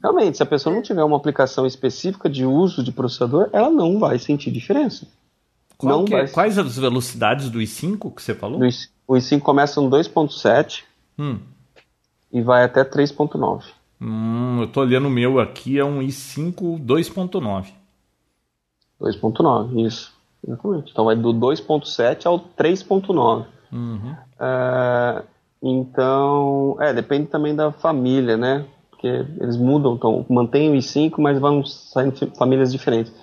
Realmente, se a pessoa não tiver uma aplicação específica de uso de processador, ela não vai sentir diferença. Qual é, quais as velocidades do i5 que você falou? o i5 começa no 2.7 hum. e vai até 3.9. Hum, eu tô olhando o meu aqui, é um i5 2.9. 2.9, isso. Exatamente. Então vai do 2.7 ao 3.9. Uhum. É, então, é, depende também da família, né? Porque eles mudam, então mantém o i5, mas vão sair famílias diferentes.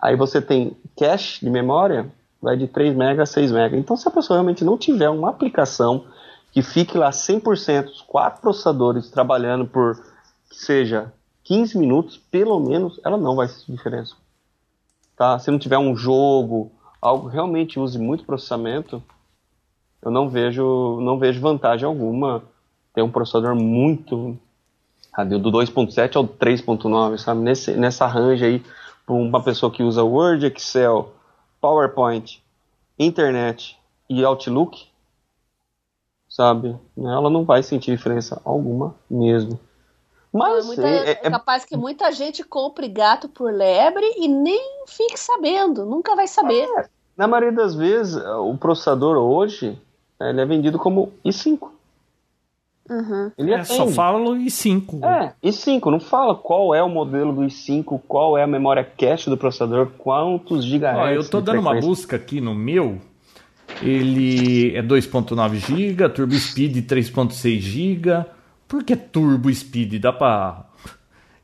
Aí você tem cache de memória, vai de 3 MB a 6 MB. Então, se a pessoa realmente não tiver uma aplicação que fique lá 100%, os quatro processadores trabalhando por, que seja 15 minutos, pelo menos, ela não vai sentir diferença. Tá? Se não tiver um jogo, algo que realmente use muito processamento, eu não vejo, não vejo vantagem alguma ter um processador muito do 2.7 ao 3.9, sabe? Nesse, nessa range aí, uma pessoa que usa Word, Excel, PowerPoint, internet e Outlook, sabe? Ela não vai sentir diferença alguma mesmo. Mas muita, é, é, é, capaz que muita gente compre gato por lebre e nem fique sabendo, nunca vai saber. É, na maioria das vezes, o processador hoje ele é vendido como i5. Uhum. Ele é, só fala o i5. É, i5, não fala qual é o modelo do i5, qual é a memória cache do processador, quantos gigahertz. Ó, eu estou dando uma busca aqui no meu. Ele é 2.9 GB, Turbo Speed 3.6 GB. Por que Turbo Speed? Dá para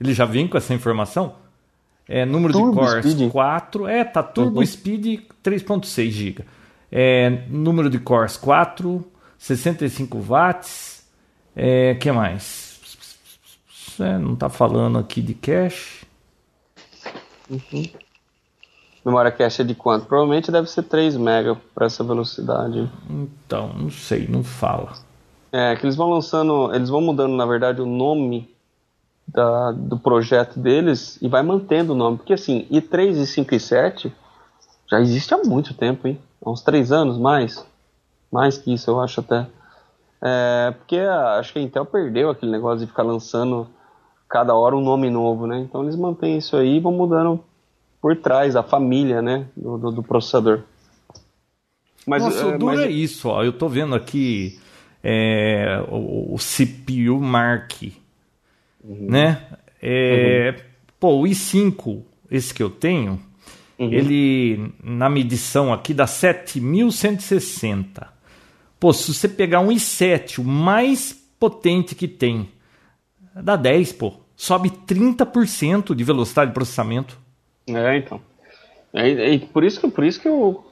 Ele já vem com essa informação? É número Turbo de cores Speed? 4. É, tá Turbo uhum. Speed 3.6 GB. É, número de cores 4, 65 watts. É, que mais? É, não está falando aqui de cache. Uhum. Memória cache é de quanto? Provavelmente deve ser 3 MB para essa velocidade. Então, não sei, não fala. É, que eles vão lançando, eles vão mudando, na verdade, o nome da, do projeto deles e vai mantendo o nome. Porque assim, i3, i5 e 7 já existe há muito tempo, hein? Há uns 3 anos mais. Mais que isso, eu acho até. É, porque acho que a Intel perdeu aquele negócio de ficar lançando cada hora um nome novo, né? Então eles mantêm isso aí e vão mudando por trás, a família, né, do, do, do processador. Mas, Nossa, é, o duro mas... é isso, ó. Eu tô vendo aqui é, o, o, CPU Mark, uhum. né? É, uhum. Pô, o i5, esse que eu tenho, uhum. ele na medição aqui dá 7160. Pô, se você pegar um i7, o mais potente que tem, dá 10, pô. Sobe 30% de velocidade de processamento. É, então. É, é, por, isso que, por isso que eu,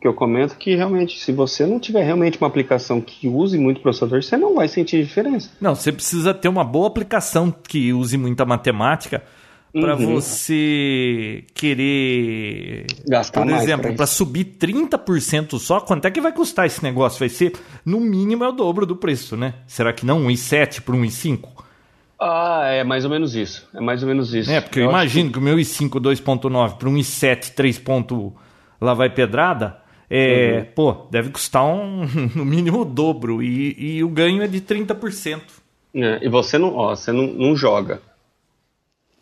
que eu comento que realmente, se você não tiver realmente uma aplicação que use muito processador, você não vai sentir diferença. Não, você precisa ter uma boa aplicação que use muita matemática para uhum. você querer gastar por exemplo para subir 30% só quanto é que vai custar esse negócio vai ser no mínimo é o dobro do preço né será que não um i7 para um i5 ah, é mais ou menos isso. É mais ou menos isso. É, porque eu, eu imagino que... que... o meu i5 2.9 para um i7 3. lá vai pedrada, é, uhum. pô, deve custar um, no mínimo o dobro. E, e o ganho é de 30%. É, e você não, ó, você não, não joga.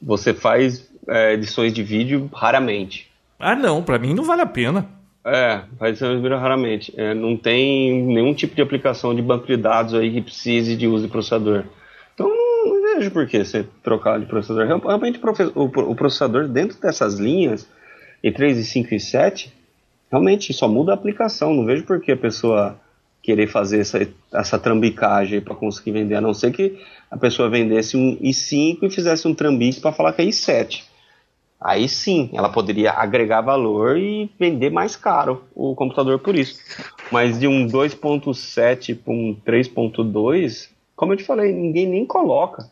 Você faz é, edições de vídeo raramente. Ah, não, para mim não vale a pena. É, faz edições de vídeo raramente. É, não tem nenhum tipo de aplicação de banco de dados aí que precise de uso de processador. Então não vejo por que você trocar de processador. Realmente o processador dentro dessas linhas, e 3, e 5 e 7, realmente só muda a aplicação. Não vejo por que a pessoa querer fazer essa, essa trambicagem para conseguir vender, a não ser que a pessoa vendesse um i5 e fizesse um trambique para falar que é i7. Aí sim, ela poderia agregar valor e vender mais caro o computador por isso. Mas de um 2.7 para um 3.2, como eu te falei, ninguém nem coloca.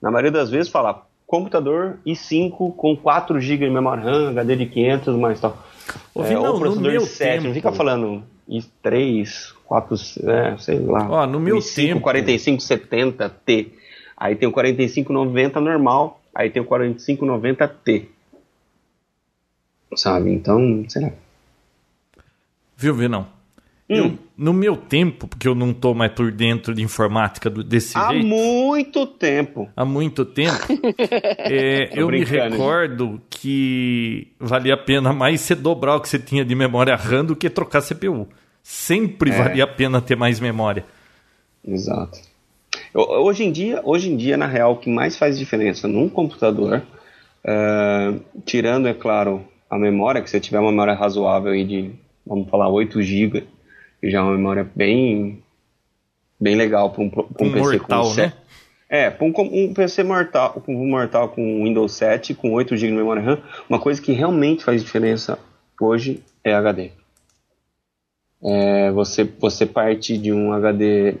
Na maioria das vezes fala computador i5 com 4 GB de memória RAM, HD de 500, mais tal. Ô, é, ou processador i7, tempo... não fica falando i3, 4, é, sei lá. Ó, no meu i5 tempo... 4570T. Aí tem o 4590 normal, aí tem o 4590T. Sabe? Então, será? Viu, viu não? Eu, hum. no meu tempo, porque eu não estou mais por dentro de informática desse Há jeito. Há muito tempo. Há muito tempo. é, eu me recordo que valia a pena mais você dobrar o que você tinha de memória RAM do que trocar CPU. Sempre é. valia a pena ter mais memória. Exato. Hoje em dia, hoje em dia, na real, o que mais faz diferença num computador, uh, tirando, é claro, a memória, que você tiver uma memória razoável aí de, vamos falar, 8 GB, que já é uma memória bem bem legal para um, pra um, um PC mortal, com 7. Né? É, para um, um, PC mortal, um mortal com Windows 7, com 8 GB de memória RAM, uma coisa que realmente faz diferença hoje é HD. É, você, você parte de um HD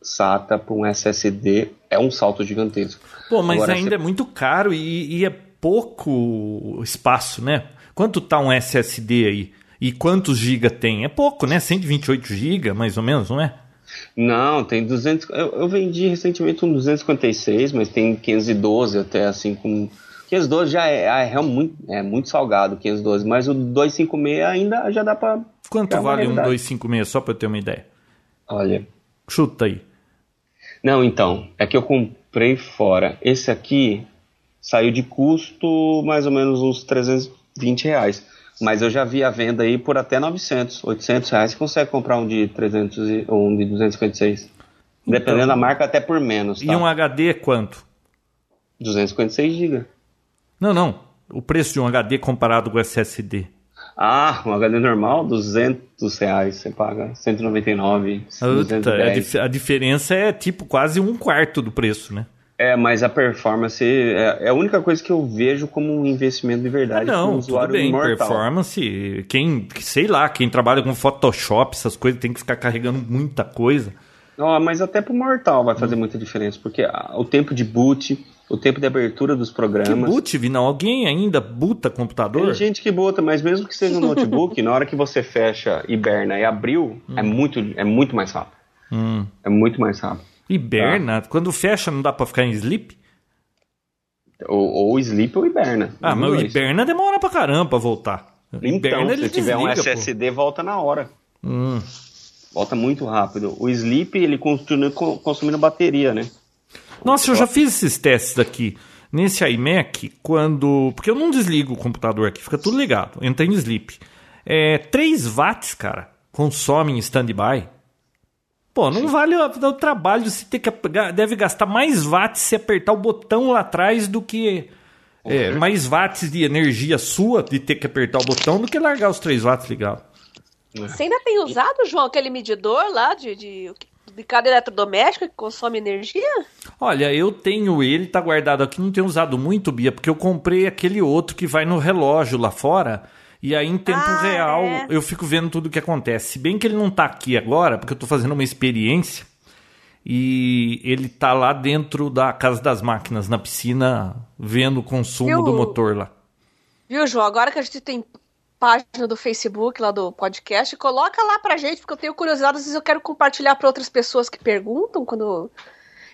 SATA para um SSD é um salto gigantesco. Pô, mas Agora, ainda você... é muito caro e, e, é pouco espaço, né? Quanto tá um SSD aí? E quantos giga tem? É pouco, né? 128 giga, mais ou menos, não é? Não, tem 200. Eu, eu vendi recentemente um 256, mas tem 512 até assim com 512 já é, é, é, muito, é muito salgado, 512, mas o 256 ainda já dá para Quanto vale um 256 só para eu ter uma ideia? Olha, chuta aí. Não, então, é que eu comprei fora. Esse aqui saiu de custo mais ou menos uns 320 reais. Mas eu já vi a venda aí por até 900, 800 reais. Você consegue comprar um de 300 ou um de 256. Dependendo então, da marca, até por menos. Tá? E um HD é quanto? 256 GB. Não, não. O preço de um HD comparado com o SSD. Ah, um HD normal, 200 reais você paga, 199, Uta, a, a diferença é tipo quase um quarto do preço, né? É, mas a performance é, é, a única coisa que eu vejo como um investimento de verdade. Ah, não, tudo bem, mortal. performance. Quem, sei lá, quem trabalha com Photoshop, essas coisas, tem que ficar carregando muita coisa. Não, mas até pro mortal vai fazer hum. muita diferença, porque o tempo de boot, o tempo de abertura dos programas. Que boot, Vinão? Alguém ainda buta computador? Tem gente que buta, mas mesmo que seja um notebook, na hora que você fecha hiberna e abriu, é hum. é, muito, é muito mais rápido. Hum. É muito mais rápido. Hiberna? Tá. Quando fecha, não dá pra ficar em sleep? Ou, ou sleep ou hiberna. Ah, mas o hiberna demora pra caramba pra voltar. Então, hiberna, se tiver um SSD, pô. volta na hora. Hum. volta muito rápido. O sleep, ele continua consumindo bateria, né? Nossa, eu já fiz esses testes aqui. Nesse iMac, quando. Porque eu não desligo o computador aqui, fica tudo ligado. Entra em sleep. É, 3 watts, cara, consome em standby. Pô, não vale o, o trabalho você ter que. Deve gastar mais watts se apertar o botão lá atrás do que. É, mais watts de energia sua de ter que apertar o botão do que largar os 3 watts ligados. Você ainda tem usado, João, aquele medidor lá de, de, de cada eletrodoméstico que consome energia? Olha, eu tenho ele, tá guardado aqui, não tenho usado muito, Bia, porque eu comprei aquele outro que vai no relógio lá fora. E aí, em tempo ah, real, é. eu fico vendo tudo o que acontece. Se bem que ele não tá aqui agora, porque eu tô fazendo uma experiência. E ele tá lá dentro da Casa das Máquinas, na piscina, vendo o consumo Viu? do motor lá. Viu, João? Agora que a gente tem página do Facebook lá do podcast, coloca lá pra gente, porque eu tenho curiosidade, às vezes eu quero compartilhar para outras pessoas que perguntam quando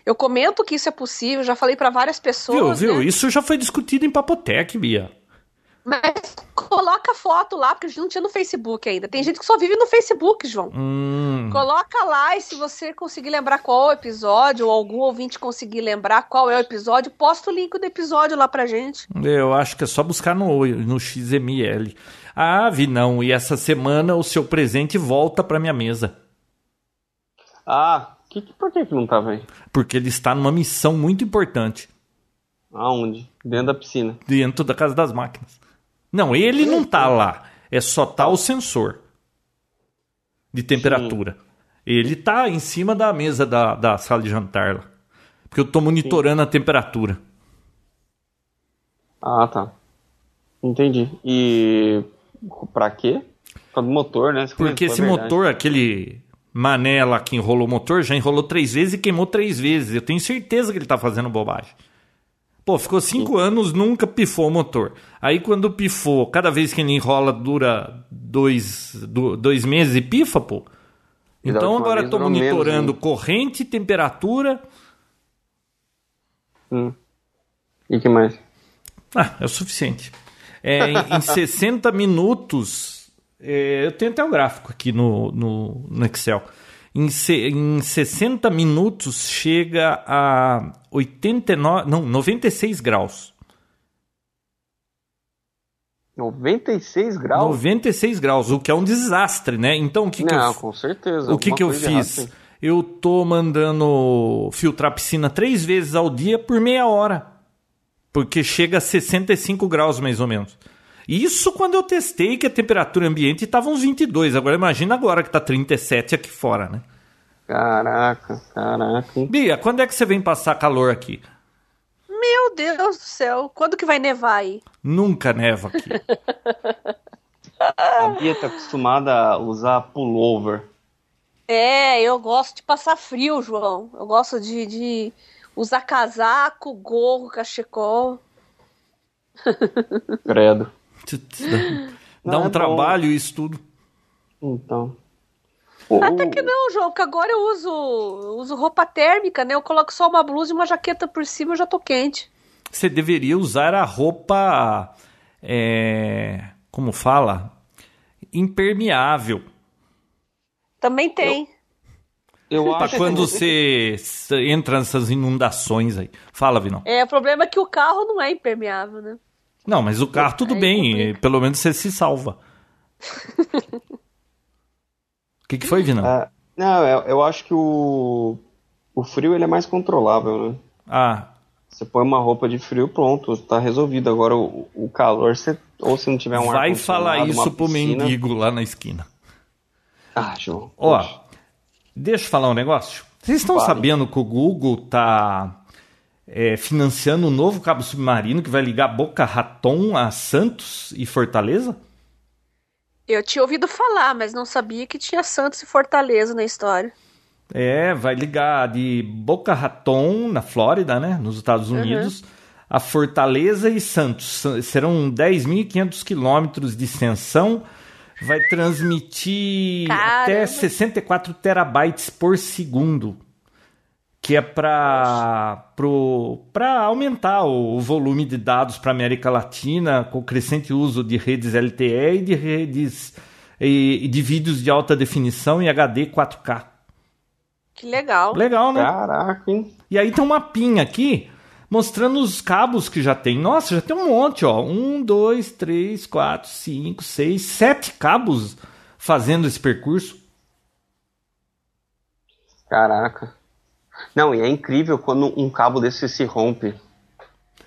eu comento que isso é possível, já falei para várias pessoas. Viu, viu? Né? Isso já foi discutido em Papotec, Bia. Mas coloca foto lá, porque a gente não tinha no Facebook ainda. Tem gente que só vive no Facebook, João. Hum. Coloca lá e se você conseguir lembrar qual é o episódio, ou algum ouvinte conseguir lembrar qual é o episódio, posta o link do episódio lá pra gente. Eu acho que é só buscar no, no XML. Ah, vi não. E essa semana o seu presente volta pra minha mesa. Ah, que, por que, que não tá, velho? Porque ele está numa missão muito importante. Aonde? Dentro da piscina. Dentro da casa das máquinas. Não, ele não tá lá. É só tá o sensor de temperatura. Sim. Ele tá em cima da mesa da, da sala de jantar lá. Porque eu tô monitorando Sim. a temperatura. Ah, tá. Entendi. E pra quê? Por causa do motor, né? Porque esse motor, aquele mané lá que enrolou o motor, já enrolou três vezes e queimou três vezes. Eu tenho certeza que ele tá fazendo bobagem. Pô, ficou cinco Sim. anos, nunca pifou o motor. Aí quando pifou, cada vez que ele enrola dura dois, dois meses e pifa, pô. Então agora estou monitorando menos, corrente, temperatura. Hum. E que mais? Ah, é o suficiente. É, em, em 60 minutos, é, eu tenho até o gráfico aqui no, no, no Excel. Em, em 60 minutos chega a 89, não, 96 graus. 96 graus? 96 graus, o que é um desastre, né? Então o que, que Não, eu, com certeza. O que, que eu fiz? Eu tô mandando filtrar a piscina três vezes ao dia por meia hora. Porque chega a 65 graus mais ou menos. Isso quando eu testei que a temperatura ambiente estava uns 22. Agora imagina agora que está 37 aqui fora, né? Caraca, caraca. Bia, quando é que você vem passar calor aqui? Meu Deus do céu, quando que vai nevar aí? Nunca neva aqui. a Bia tá acostumada a usar pullover. É, eu gosto de passar frio, João. Eu gosto de, de usar casaco, gorro, cachecol. Credo. Dá Não um é trabalho bom. isso tudo. Então. Até que não, João, que agora eu uso, uso roupa térmica, né? Eu coloco só uma blusa e uma jaqueta por cima e já tô quente. Você deveria usar a roupa. É, como fala? Impermeável. Também tem. Eu, eu acho pra quando você entra nessas inundações aí. Fala, Vinão. É, o problema é que o carro não é impermeável, né? Não, mas o carro tudo é bem, pelo menos você se salva. O que, que foi, Vinão? É, não, eu, eu, acho que o, o frio ele é mais controlável, né? Ah. Você põe uma roupa de frio, pronto, tá resolvido. Agora o, o calor, você, ou se não tiver um Vai falar isso pro mendigo lá na esquina. Ah, João. Ó, deixa eu falar um negócio. Vocês estão sabendo que o Google tá é, financiando um novo cabo submarino que vai ligar Boca Raton a Santos e Fortaleza? Eu tinha ouvido falar, mas não sabia que tinha Santos e Fortaleza na história. É, vai ligar de Boca Raton, na Flórida, né, nos Estados uhum. Unidos, uhum. a Fortaleza e Santos. Serão 10.500 quilômetros de extensão. Vai transmitir Caramba. até 64 terabytes por segundo que é para aumentar o volume de dados para a América Latina com o crescente uso de redes LTE e de redes e, e de vídeos de alta definição e HD 4K. Que legal. Legal, né? Caraca, hein? E aí tem um mapinha aqui mostrando os cabos que já tem. Nossa, já tem um monte, ó. Um, dois, três, quatro, cinco, seis, sete cabos fazendo esse percurso. Caraca. Não, e é incrível quando um cabo desse se rompe.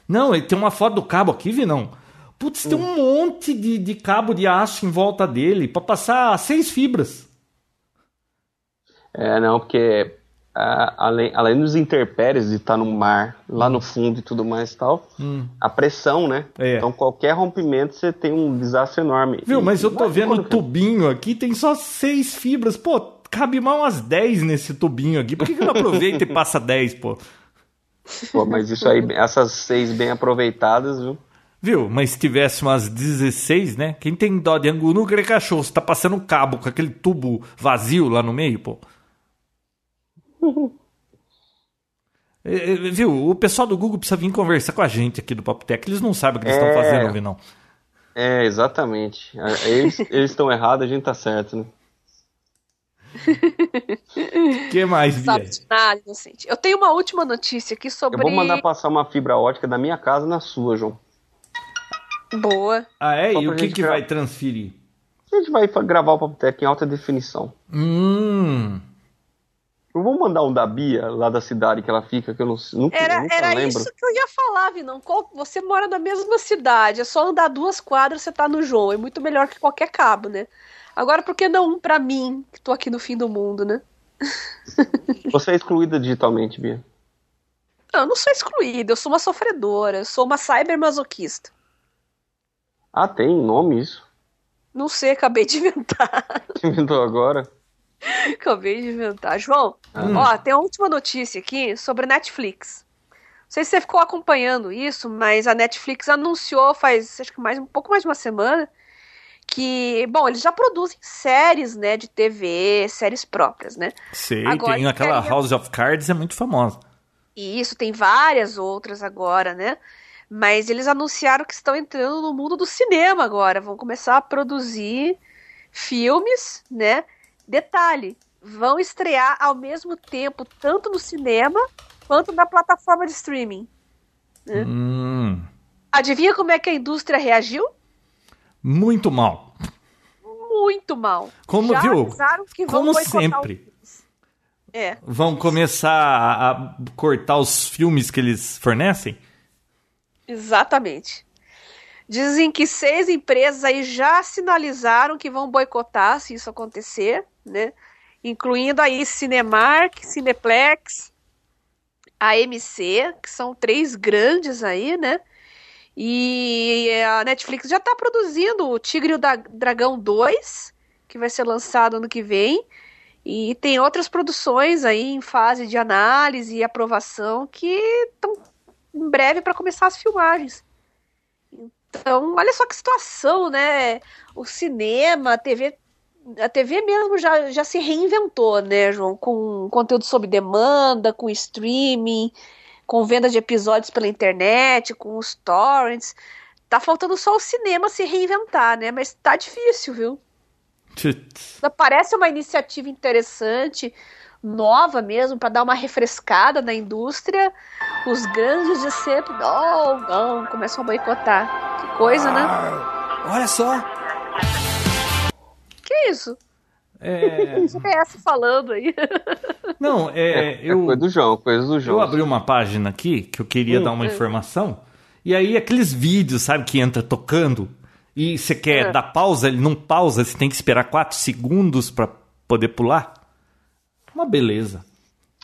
Não, ele tem uma foto do cabo aqui, Vinão. Putz, tem um monte de, de cabo de aço em volta dele para passar seis fibras. É, não, porque além, além dos interpéries de estar no mar, lá no fundo e tudo mais e tal, a pressão, né? É. Então qualquer rompimento você tem um desastre enorme. Viu, E- mas eu tô vendo o tubinho aqui, tem só seis fibras. Pô, cabe mal umas 10 nesse tubinho aqui. Por que, que não aproveita e passa 10, pô? Pô, mas isso aí, essas seis bem aproveitadas, viu? Viu? Mas se tivesse umas 16, né? Quem tem dó de angu nunca é cachorro. Você tá passando um cabo com aquele tubo vazio lá no meio, pô. É, é, viu? O pessoal do Google precisa vir conversar com a gente aqui do Papo Tech. Eles não sabem o que eles estão É. fazendo, não. É, exatamente. Eles eles estão errados, a gente tá certo, né? O que mais, Bia? Sabe de nada, inocente. Eu tenho uma última notícia aqui Eu sobre. vou mandar passar uma fibra ótica da minha casa na sua, João. Boa. Ah, é? Só E o que, que gra- vai transferir? A gente vai gravar o Papo Tech em alta definição. Hum. Eu vou mandar um da Bia, lá da cidade que ela fica, que eu não, nunca, Era, nunca era lembro. isso que eu ia falar, Vinão. Você mora na mesma cidade, é só andar duas quadras, você tá no João. É muito melhor que qualquer cabo, né? Agora, por que não um pra mim, que tô aqui no fim do mundo, né? Você é excluída digitalmente, Bia. Não, eu não sou excluída, eu sou uma sofredora, eu sou uma cybermasoquista. Ah, tem nome isso? Não sei, acabei de inventar. Inventou agora? acabei de inventar. João, Hum. ó, tem uma última notícia aqui sobre Netflix. Não sei se você ficou acompanhando isso, mas a Netflix anunciou faz acho que mais um pouco mais de uma semana que, bom, eles já produzem séries, né, de TV, séries próprias, né? Sei, Agora, tem aquela House of Cards, é muito famosa. E isso tem várias outras agora, né? Mas eles anunciaram que estão entrando no mundo do cinema agora, vão começar a produzir filmes, né? Detalhe, vão estrear ao mesmo tempo tanto no cinema quanto na plataforma de streaming. É. Hum, Adivinha como é que a indústria reagiu? muito mal. Muito mal. Como, Já viu? Como sempre. os- É. Vão começar a cortar os filmes que eles fornecem? Exatamente. Dizem que seis empresas aí já sinalizaram que vão boicotar se isso acontecer, né? Incluindo aí Cinemark, Cineplex, AMC, que são três grandes aí, né? E a Netflix já está produzindo o Tigre e o Dragão 2, que vai ser lançado ano que vem. E tem outras produções aí em fase de análise e aprovação que estão em breve para começar as filmagens. Então, olha só que situação, né? O cinema, a TV, a TV mesmo já, já se reinventou, né, João? Com conteúdo sob demanda, com streaming, com venda de episódios pela internet, com os torrents. Tá faltando só o cinema se reinventar, né? Mas tá difícil, viu? Parece uma iniciativa interessante, nova mesmo, para dar uma refrescada na indústria. Os grandes de sempre, não, não, começam a boicotar. Que coisa, né? Olha só, Que isso? É, CBS falando aí. não, é, É eu, coisa do João, coisa do João. eu abri uma página aqui que eu queria Hum. dar uma informação. E aí aqueles vídeos, sabe, que entra tocando e você quer É. dar pausa, ele não pausa, você tem que esperar 4 segundos pra poder pular. Uma beleza.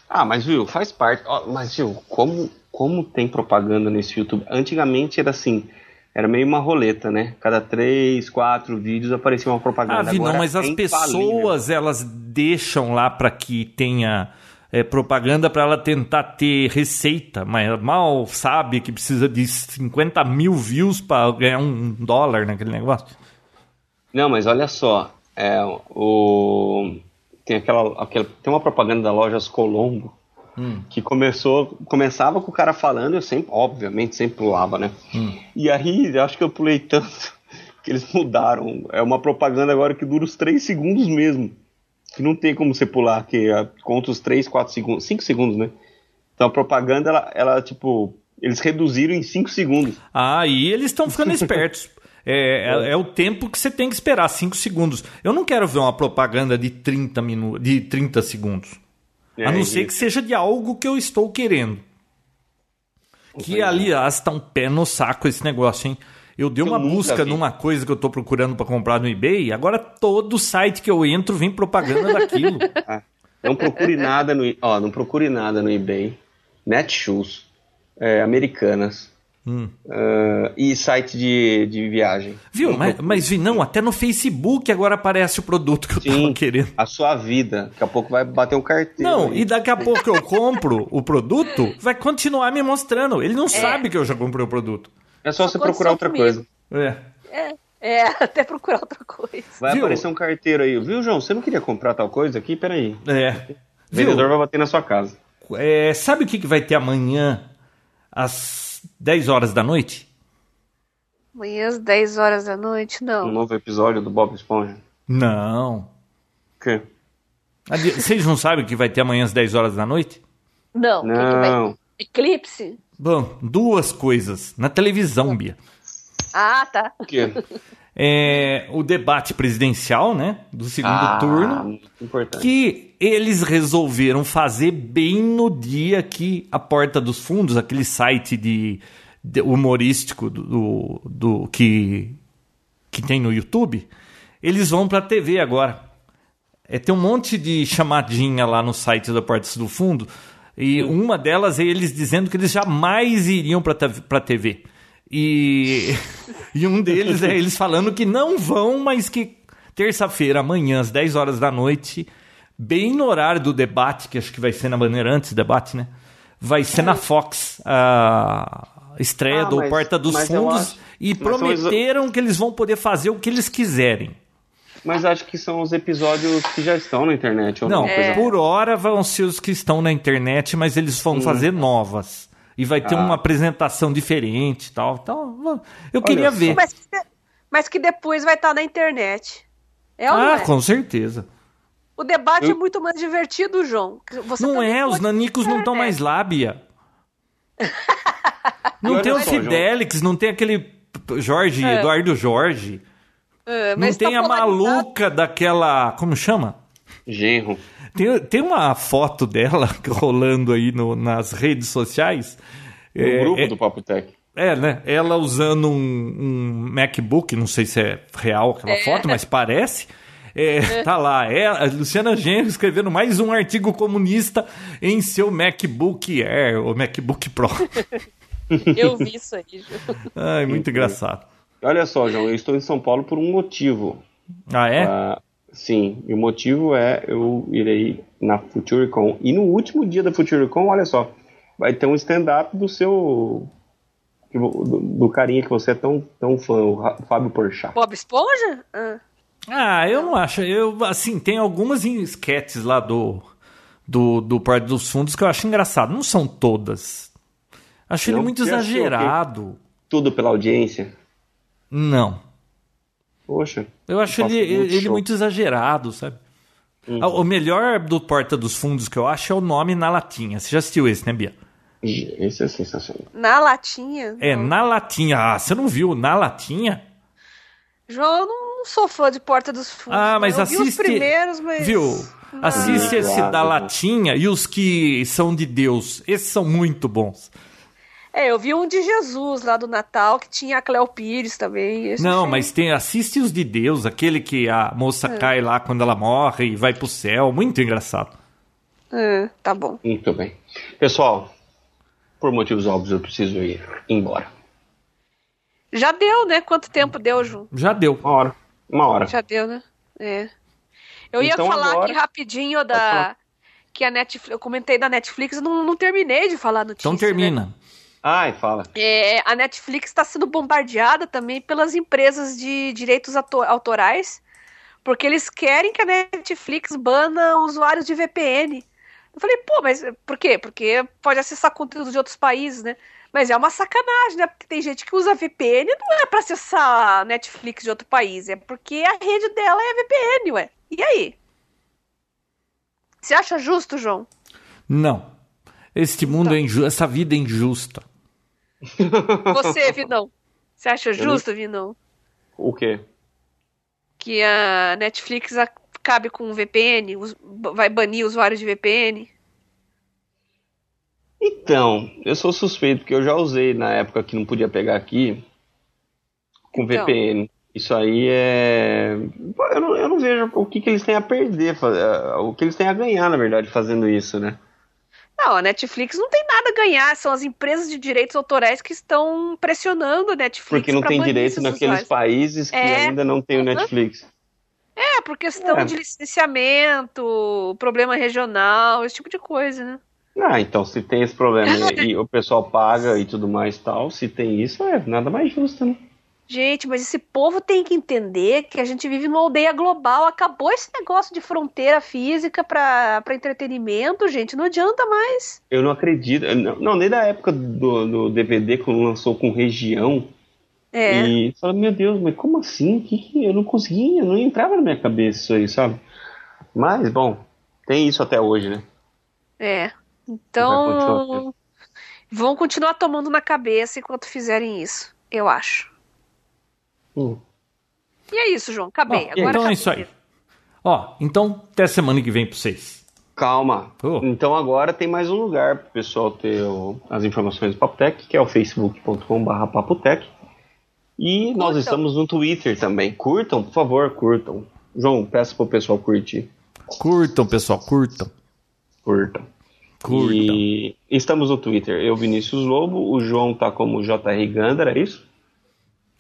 Ah, mas viu, faz parte. Ó, mas viu, como, como tem propaganda nesse YouTube? Antigamente era assim, era meio uma roleta, né? Cada três, quatro vídeos aparecia uma propaganda. Ah, Vi, não, Agora mas é as pessoas, elas deixam lá pra que tenha é, propaganda pra ela tentar ter receita, mas mal sabe que precisa de 50 mil views pra ganhar um dólar naquele negócio. Não, mas olha só, é, o tem aquela, aquela tem uma propaganda da Lojas Colombo Hum. que começou começava com o cara falando, eu sempre, obviamente, sempre pulava, né? Hum. E aí, eu acho que eu pulei tanto que eles mudaram. É uma propaganda agora que dura os 3 segundos mesmo. Que não tem como você pular, que é, conta os 3, 4 segundos, 5 segundos, né? Então a propaganda, ela, ela tipo, eles reduziram em 5 segundos. Ah, e eles estão ficando espertos. É, é, é, o tempo que você tem que esperar, 5 segundos. Eu não quero ver uma propaganda de 30, minu de 30 segundos. É, a não ser que seja de algo que eu estou querendo. Que, aliás, está um pé no saco esse negócio, hein? Eu dei uma busca vi. numa coisa que eu estou procurando para comprar no eBay, agora todo site que eu entro vem propaganda daquilo. Ah, não procure nada no, ó, não procure nada no eBay. Netshoes, é, Americanas, Hum. Uh, e site de, de viagem. Viu? Mas, mas não, até no Facebook agora aparece o produto que eu Sim, tava querendo. A sua vida. Daqui a pouco vai bater um carteiro. Não, aí. e daqui a pouco eu compro o produto, vai continuar me mostrando. Ele não é. sabe que eu já comprei o produto. É só, só você procurar outra comigo. coisa. É. é. É, até procurar outra coisa. Vai viu? aparecer um carteiro aí. Viu, João? Você não queria comprar tal coisa aqui? Peraí. É. O vendedor viu? vai bater na sua casa. É, sabe o que, que vai ter amanhã às 10 horas da noite? Amanhã às 10 horas da noite, não. Um novo episódio do Bob Esponja? Não. O quê? Vocês não sabem o que vai ter amanhã às 10 horas da noite? Não. Não. Que que Eclipse? Bom, duas coisas. Na televisão, Bia. Ah, tá. O quê? É, o debate presidencial, né? Do segundo ah, turno. Importante. Que eles resolveram fazer bem no dia que a Porta dos Fundos, aquele site de, de humorístico do, do, do, que, que tem no YouTube, eles vão para a TV agora. É, tem um monte de chamadinha lá no site da Porta do Fundo e uma delas é eles dizendo que eles jamais iriam para a TV. E, e um deles é eles falando que não vão, mas que terça-feira, amanhã, às 10 horas da noite, bem no horário do debate, que acho que vai ser na Bandeirantes, debate, né? Vai ser na Fox a estreia ah, do mas, Porta dos Fundos e prometeram os... que eles vão poder fazer o que eles quiserem. Mas acho que são os episódios que já estão na internet. Não, é. por hora vão ser os que estão na internet, mas eles vão hum. fazer novas. E vai ter ah. uma apresentação diferente e tal. Então, eu Olha queria ver. Mas, mas, que depois vai estar na internet. É ah, é? com certeza. O debate eu... é muito mais divertido, João. Você não é, os nanicos não estão mais lábia. não tem o Fidelix, não tem aquele Jorge, é. Eduardo Jorge. Uh, não tem tá a maluca daquela. Como chama? Genro. Tem, tem uma foto dela rolando aí no, nas redes sociais. No é, grupo é, do Papo Tech. É, né? Ela usando um, um, MacBook, não sei se é real aquela é. foto, mas parece. É, é, tá lá, é a Luciana Genro escrevendo mais um artigo comunista em seu MacBook Air, ou MacBook Pro. Eu vi isso aí, João. Ai, muito engraçado. Olha só, João, eu estou em São Paulo por um motivo. Ah, é? Uh, sim, e o motivo é eu irei na FutureCon. E no último dia da FutureCon, olha só, vai ter um stand-up do seu. Do, do, carinha que você é tão, tão fã, o Fábio Porchat. Bob Esponja? Ah. ah, eu não acho. Eu, assim, tem algumas sketches lá do, do, do Porto dos Fundos que eu acho engraçado. Não são todas. Acho ele muito exagerado. Tudo pela audiência? Não. Poxa. Eu acho ele, ele muito exagerado, sabe? Uhum. O melhor do Porta dos Fundos que eu acho é o nome na latinha. Você já assistiu esse, né, Bia? Esse é sensacional. Na latinha? É, não. na latinha. Ah, você não viu na latinha? João, eu não sou fã de Porta dos Fundos. Ah, mas eu assiste. os primeiros, mas. Viu? Assiste esse da latinha e os que são de Deus. Esses são muito bons. É, eu vi um de Jesus lá do Natal, que tinha a Cleo Pires também. Não, mas tem assiste os de Deus, aquele que a moça é. cai lá quando ela morre e vai pro céu. Muito engraçado. É, tá bom. Muito bem. Pessoal, por motivos óbvios, eu preciso ir embora. Já deu, né? Quanto tempo deu, Ju? Já deu. Uma hora. Uma hora. Já deu, né? É. Eu ia então, falar agora... aqui rapidinho da. Que a Netflix. Eu comentei da Netflix, não, não terminei de falar notícia. Então termina. Né? Ai, fala. É, a Netflix está sendo bombardeada também pelas empresas de direitos autorais, porque eles querem que a Netflix bana usuários de VPN. Eu falei, pô, mas por quê? Porque pode acessar conteúdo de outros países, né? Mas é uma sacanagem, né? Porque tem gente que usa VPN não é para acessar Netflix de outro país, é porque a rede dela é VPN, ué. E aí? Você acha justo, João? Não. Este mundo tá. é injusto, essa vida é injusta. Você, Vinão. Você acha justo, Vinão? O quê? Que a Netflix acabe com VPN, vai banir usuários de VPN? Então, eu sou suspeito, porque eu já usei na época que não podia pegar aqui com então. VPN. Isso aí é. Eu não, eu não vejo o que, que eles têm a perder, é, o que eles têm a ganhar, na verdade, fazendo isso, né? Não, a Netflix não tem nada a ganhar, são as empresas de direitos autorais que estão pressionando a Netflix. Porque não tem direito naqueles usuários. países que é. ainda não tem o Netflix. É, por questão é. de licenciamento, problema regional, esse tipo de coisa, né? Ah, então se tem esse problema e, e o pessoal paga e tudo mais tal, se tem isso, é nada mais justo, né? Gente, mas esse povo tem que entender que a gente vive numa aldeia global. Acabou esse negócio de fronteira física para entretenimento, gente. Não adianta mais. Eu não acredito. Não, não nem da época do, do DVD, quando lançou com região. É. E fala, meu Deus, mas como assim? Que, que eu não conseguia, não entrava na minha cabeça isso aí, sabe? Mas, bom, tem isso até hoje, né? É. Então. Vão continuar tomando na cabeça enquanto fizerem isso, eu acho. Hum. E é isso, João. Acabei. Agora então acabei. é isso aí. Ó, então até semana que vem pra vocês. Calma. Oh. Então agora tem mais um lugar pro pessoal ter o, as informações do Papotec, que é o facebook.com.br papotec. E curtam. nós estamos no Twitter também. Curtam, por favor, curtam. João, peço pro pessoal curtir. Curtam, pessoal, curtam. Curtam. Curtam. E estamos no Twitter. Eu, Vinícius Lobo, o João tá como JR Gandara, é isso?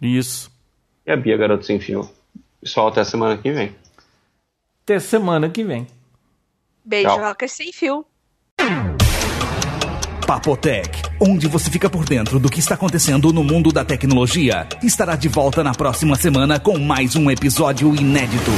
Isso e a Bia Garoto Sem Fio. Pessoal, até semana que vem. Até semana que vem. Beijocas sem fio. Papotec, onde você fica por dentro do que está acontecendo no mundo da tecnologia, estará de volta na próxima semana com mais um episódio inédito.